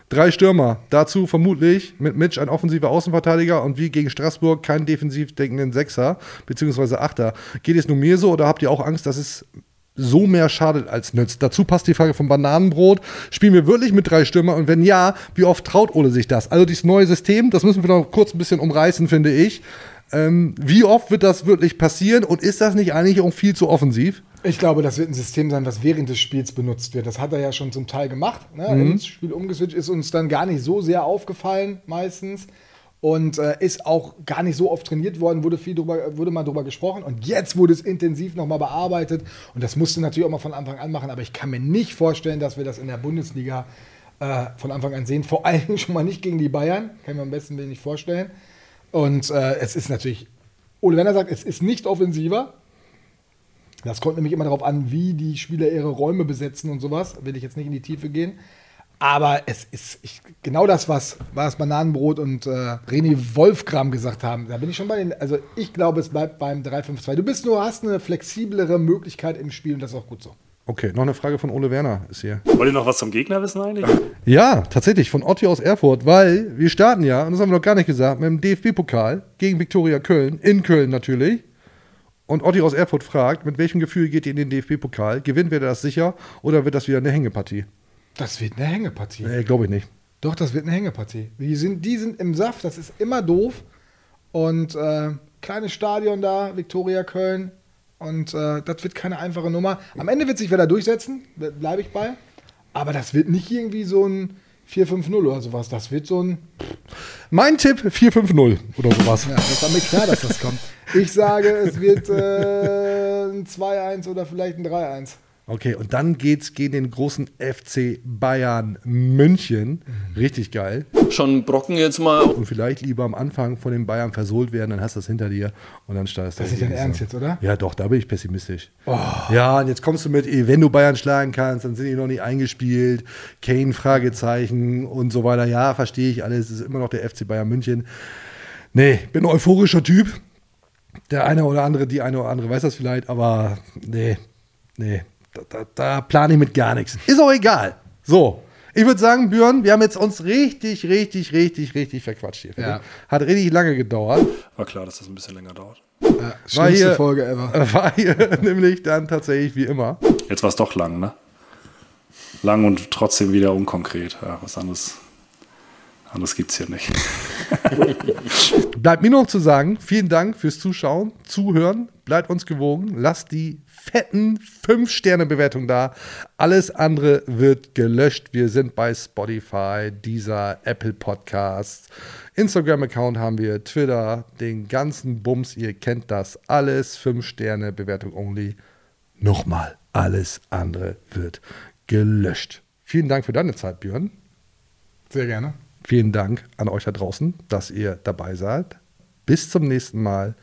Drei Stürmer. Dazu vermutlich mit Mitch ein offensiver Außenverteidiger und wie gegen Straßburg keinen defensiv denkenden Sechser beziehungsweise Achter. Geht es nur mir so oder habt ihr auch Angst, dass es so mehr schadet als nützt? Dazu passt die Frage vom Bananenbrot. Spielen wir wirklich mit drei Stürmer und wenn ja, wie oft traut Ole sich das? Also dieses neue System, das müssen wir noch kurz ein bisschen umreißen, finde ich. Ähm, wie oft wird das wirklich passieren und ist das nicht eigentlich auch viel zu offensiv? Ich glaube, das wird ein System sein, was während des Spiels benutzt wird. Das hat er ja schon zum Teil gemacht. Ne? Mhm. Ins Spiel umgeswitcht ist uns dann gar nicht so sehr aufgefallen, meistens. Und äh, ist auch gar nicht so oft trainiert worden, wurde viel drüber, wurde mal drüber gesprochen. Und jetzt wurde es intensiv nochmal bearbeitet. Und das musste natürlich auch mal von Anfang an machen. Aber ich kann mir nicht vorstellen, dass wir das in der Bundesliga äh, von Anfang an sehen. Vor allem schon mal nicht gegen die Bayern. Kann ich mir am besten nicht vorstellen. Und äh, es ist natürlich, Ole Werner sagt, es ist nicht offensiver. Das kommt nämlich immer darauf an, wie die Spieler ihre Räume besetzen und sowas. Will ich jetzt nicht in die Tiefe gehen. Aber es ist ich, genau das, was, was Bananenbrot und äh, René Wolfgram gesagt haben. Da bin ich schon bei den. Also ich glaube, es bleibt beim 3-5-2. Du bist nur, hast eine flexiblere Möglichkeit im Spiel und das ist auch gut so. Okay, noch eine Frage von Ole Werner ist hier. Wollt ihr noch was zum Gegner wissen eigentlich? Ja, tatsächlich, von Otti aus Erfurt, weil wir starten ja, und das haben wir noch gar nicht gesagt, mit dem DFB-Pokal gegen Viktoria Köln, in Köln natürlich. Und Otti aus Erfurt fragt, mit welchem Gefühl geht ihr in den DFB-Pokal? Gewinnt wir das sicher oder wird das wieder eine Hängepartie? Das wird eine Hängepartie. Nee, glaube ich nicht. Doch, das wird eine Hängepartie. Die sind, die sind im Saft, das ist immer doof. Und äh, kleines Stadion da, Viktoria Köln. Und äh, das wird keine einfache Nummer. Am Ende wird sich wer da durchsetzen, bleibe ich bei. Aber das wird nicht irgendwie so ein 4-5-0 oder sowas. Das wird so ein. Mein Tipp 4-5-0 oder sowas. Ja, das war mir klar, dass das kommt. Ich sage, es wird äh, ein 2-1 oder vielleicht ein 3-1. Okay, und dann geht's gegen den großen FC Bayern München. Richtig geil. Schon Brocken jetzt mal. Und vielleicht lieber am Anfang von den Bayern versohlt werden, dann hast du das hinter dir und dann startest du. Das ist nicht dein Ernst jetzt, oder? Ja, doch, da bin ich pessimistisch. Ja, und jetzt kommst du mit, eh, wenn du Bayern schlagen kannst, dann sind die noch nicht eingespielt. Kane, Fragezeichen und so weiter. Ja, verstehe ich alles. Es ist immer noch der FC Bayern München. Nee, bin ein euphorischer Typ. Der eine oder andere, die eine oder andere weiß das vielleicht, aber nee, nee, da, da, da plane ich mit gar nichts. Ist auch egal. So. Ich würde sagen, Björn, wir haben jetzt uns richtig, richtig, richtig, richtig verquatscht hier. Ja. Hat richtig lange gedauert. War klar, dass das ein bisschen länger dauert. Ja, War schlimmste hier, Folge ever. War hier nämlich dann tatsächlich wie immer. Jetzt war es doch lang, ne? Lang und trotzdem wieder unkonkret. Ja, was anderes, anderes gibt es hier nicht. Bleibt mir noch zu sagen, vielen Dank fürs Zuschauen, Zuhören. Bleibt uns gewogen. Lasst die fetten 5-Sterne-Bewertung da. Alles andere wird gelöscht. Wir sind bei Spotify, dieser Apple Podcasts. Instagram-Account haben wir, Twitter, den ganzen Bums. Ihr kennt das alles. 5-Sterne-Bewertung only. Nochmal, alles andere wird gelöscht. Vielen Dank für deine Zeit, Björn. Sehr gerne. Vielen Dank an euch da draußen, dass ihr dabei seid. Bis zum nächsten Mal.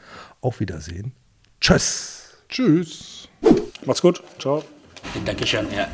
Auf Wiedersehen. Tschüss. Tschüss. Macht's gut. Ciao. Dankeschön, ja.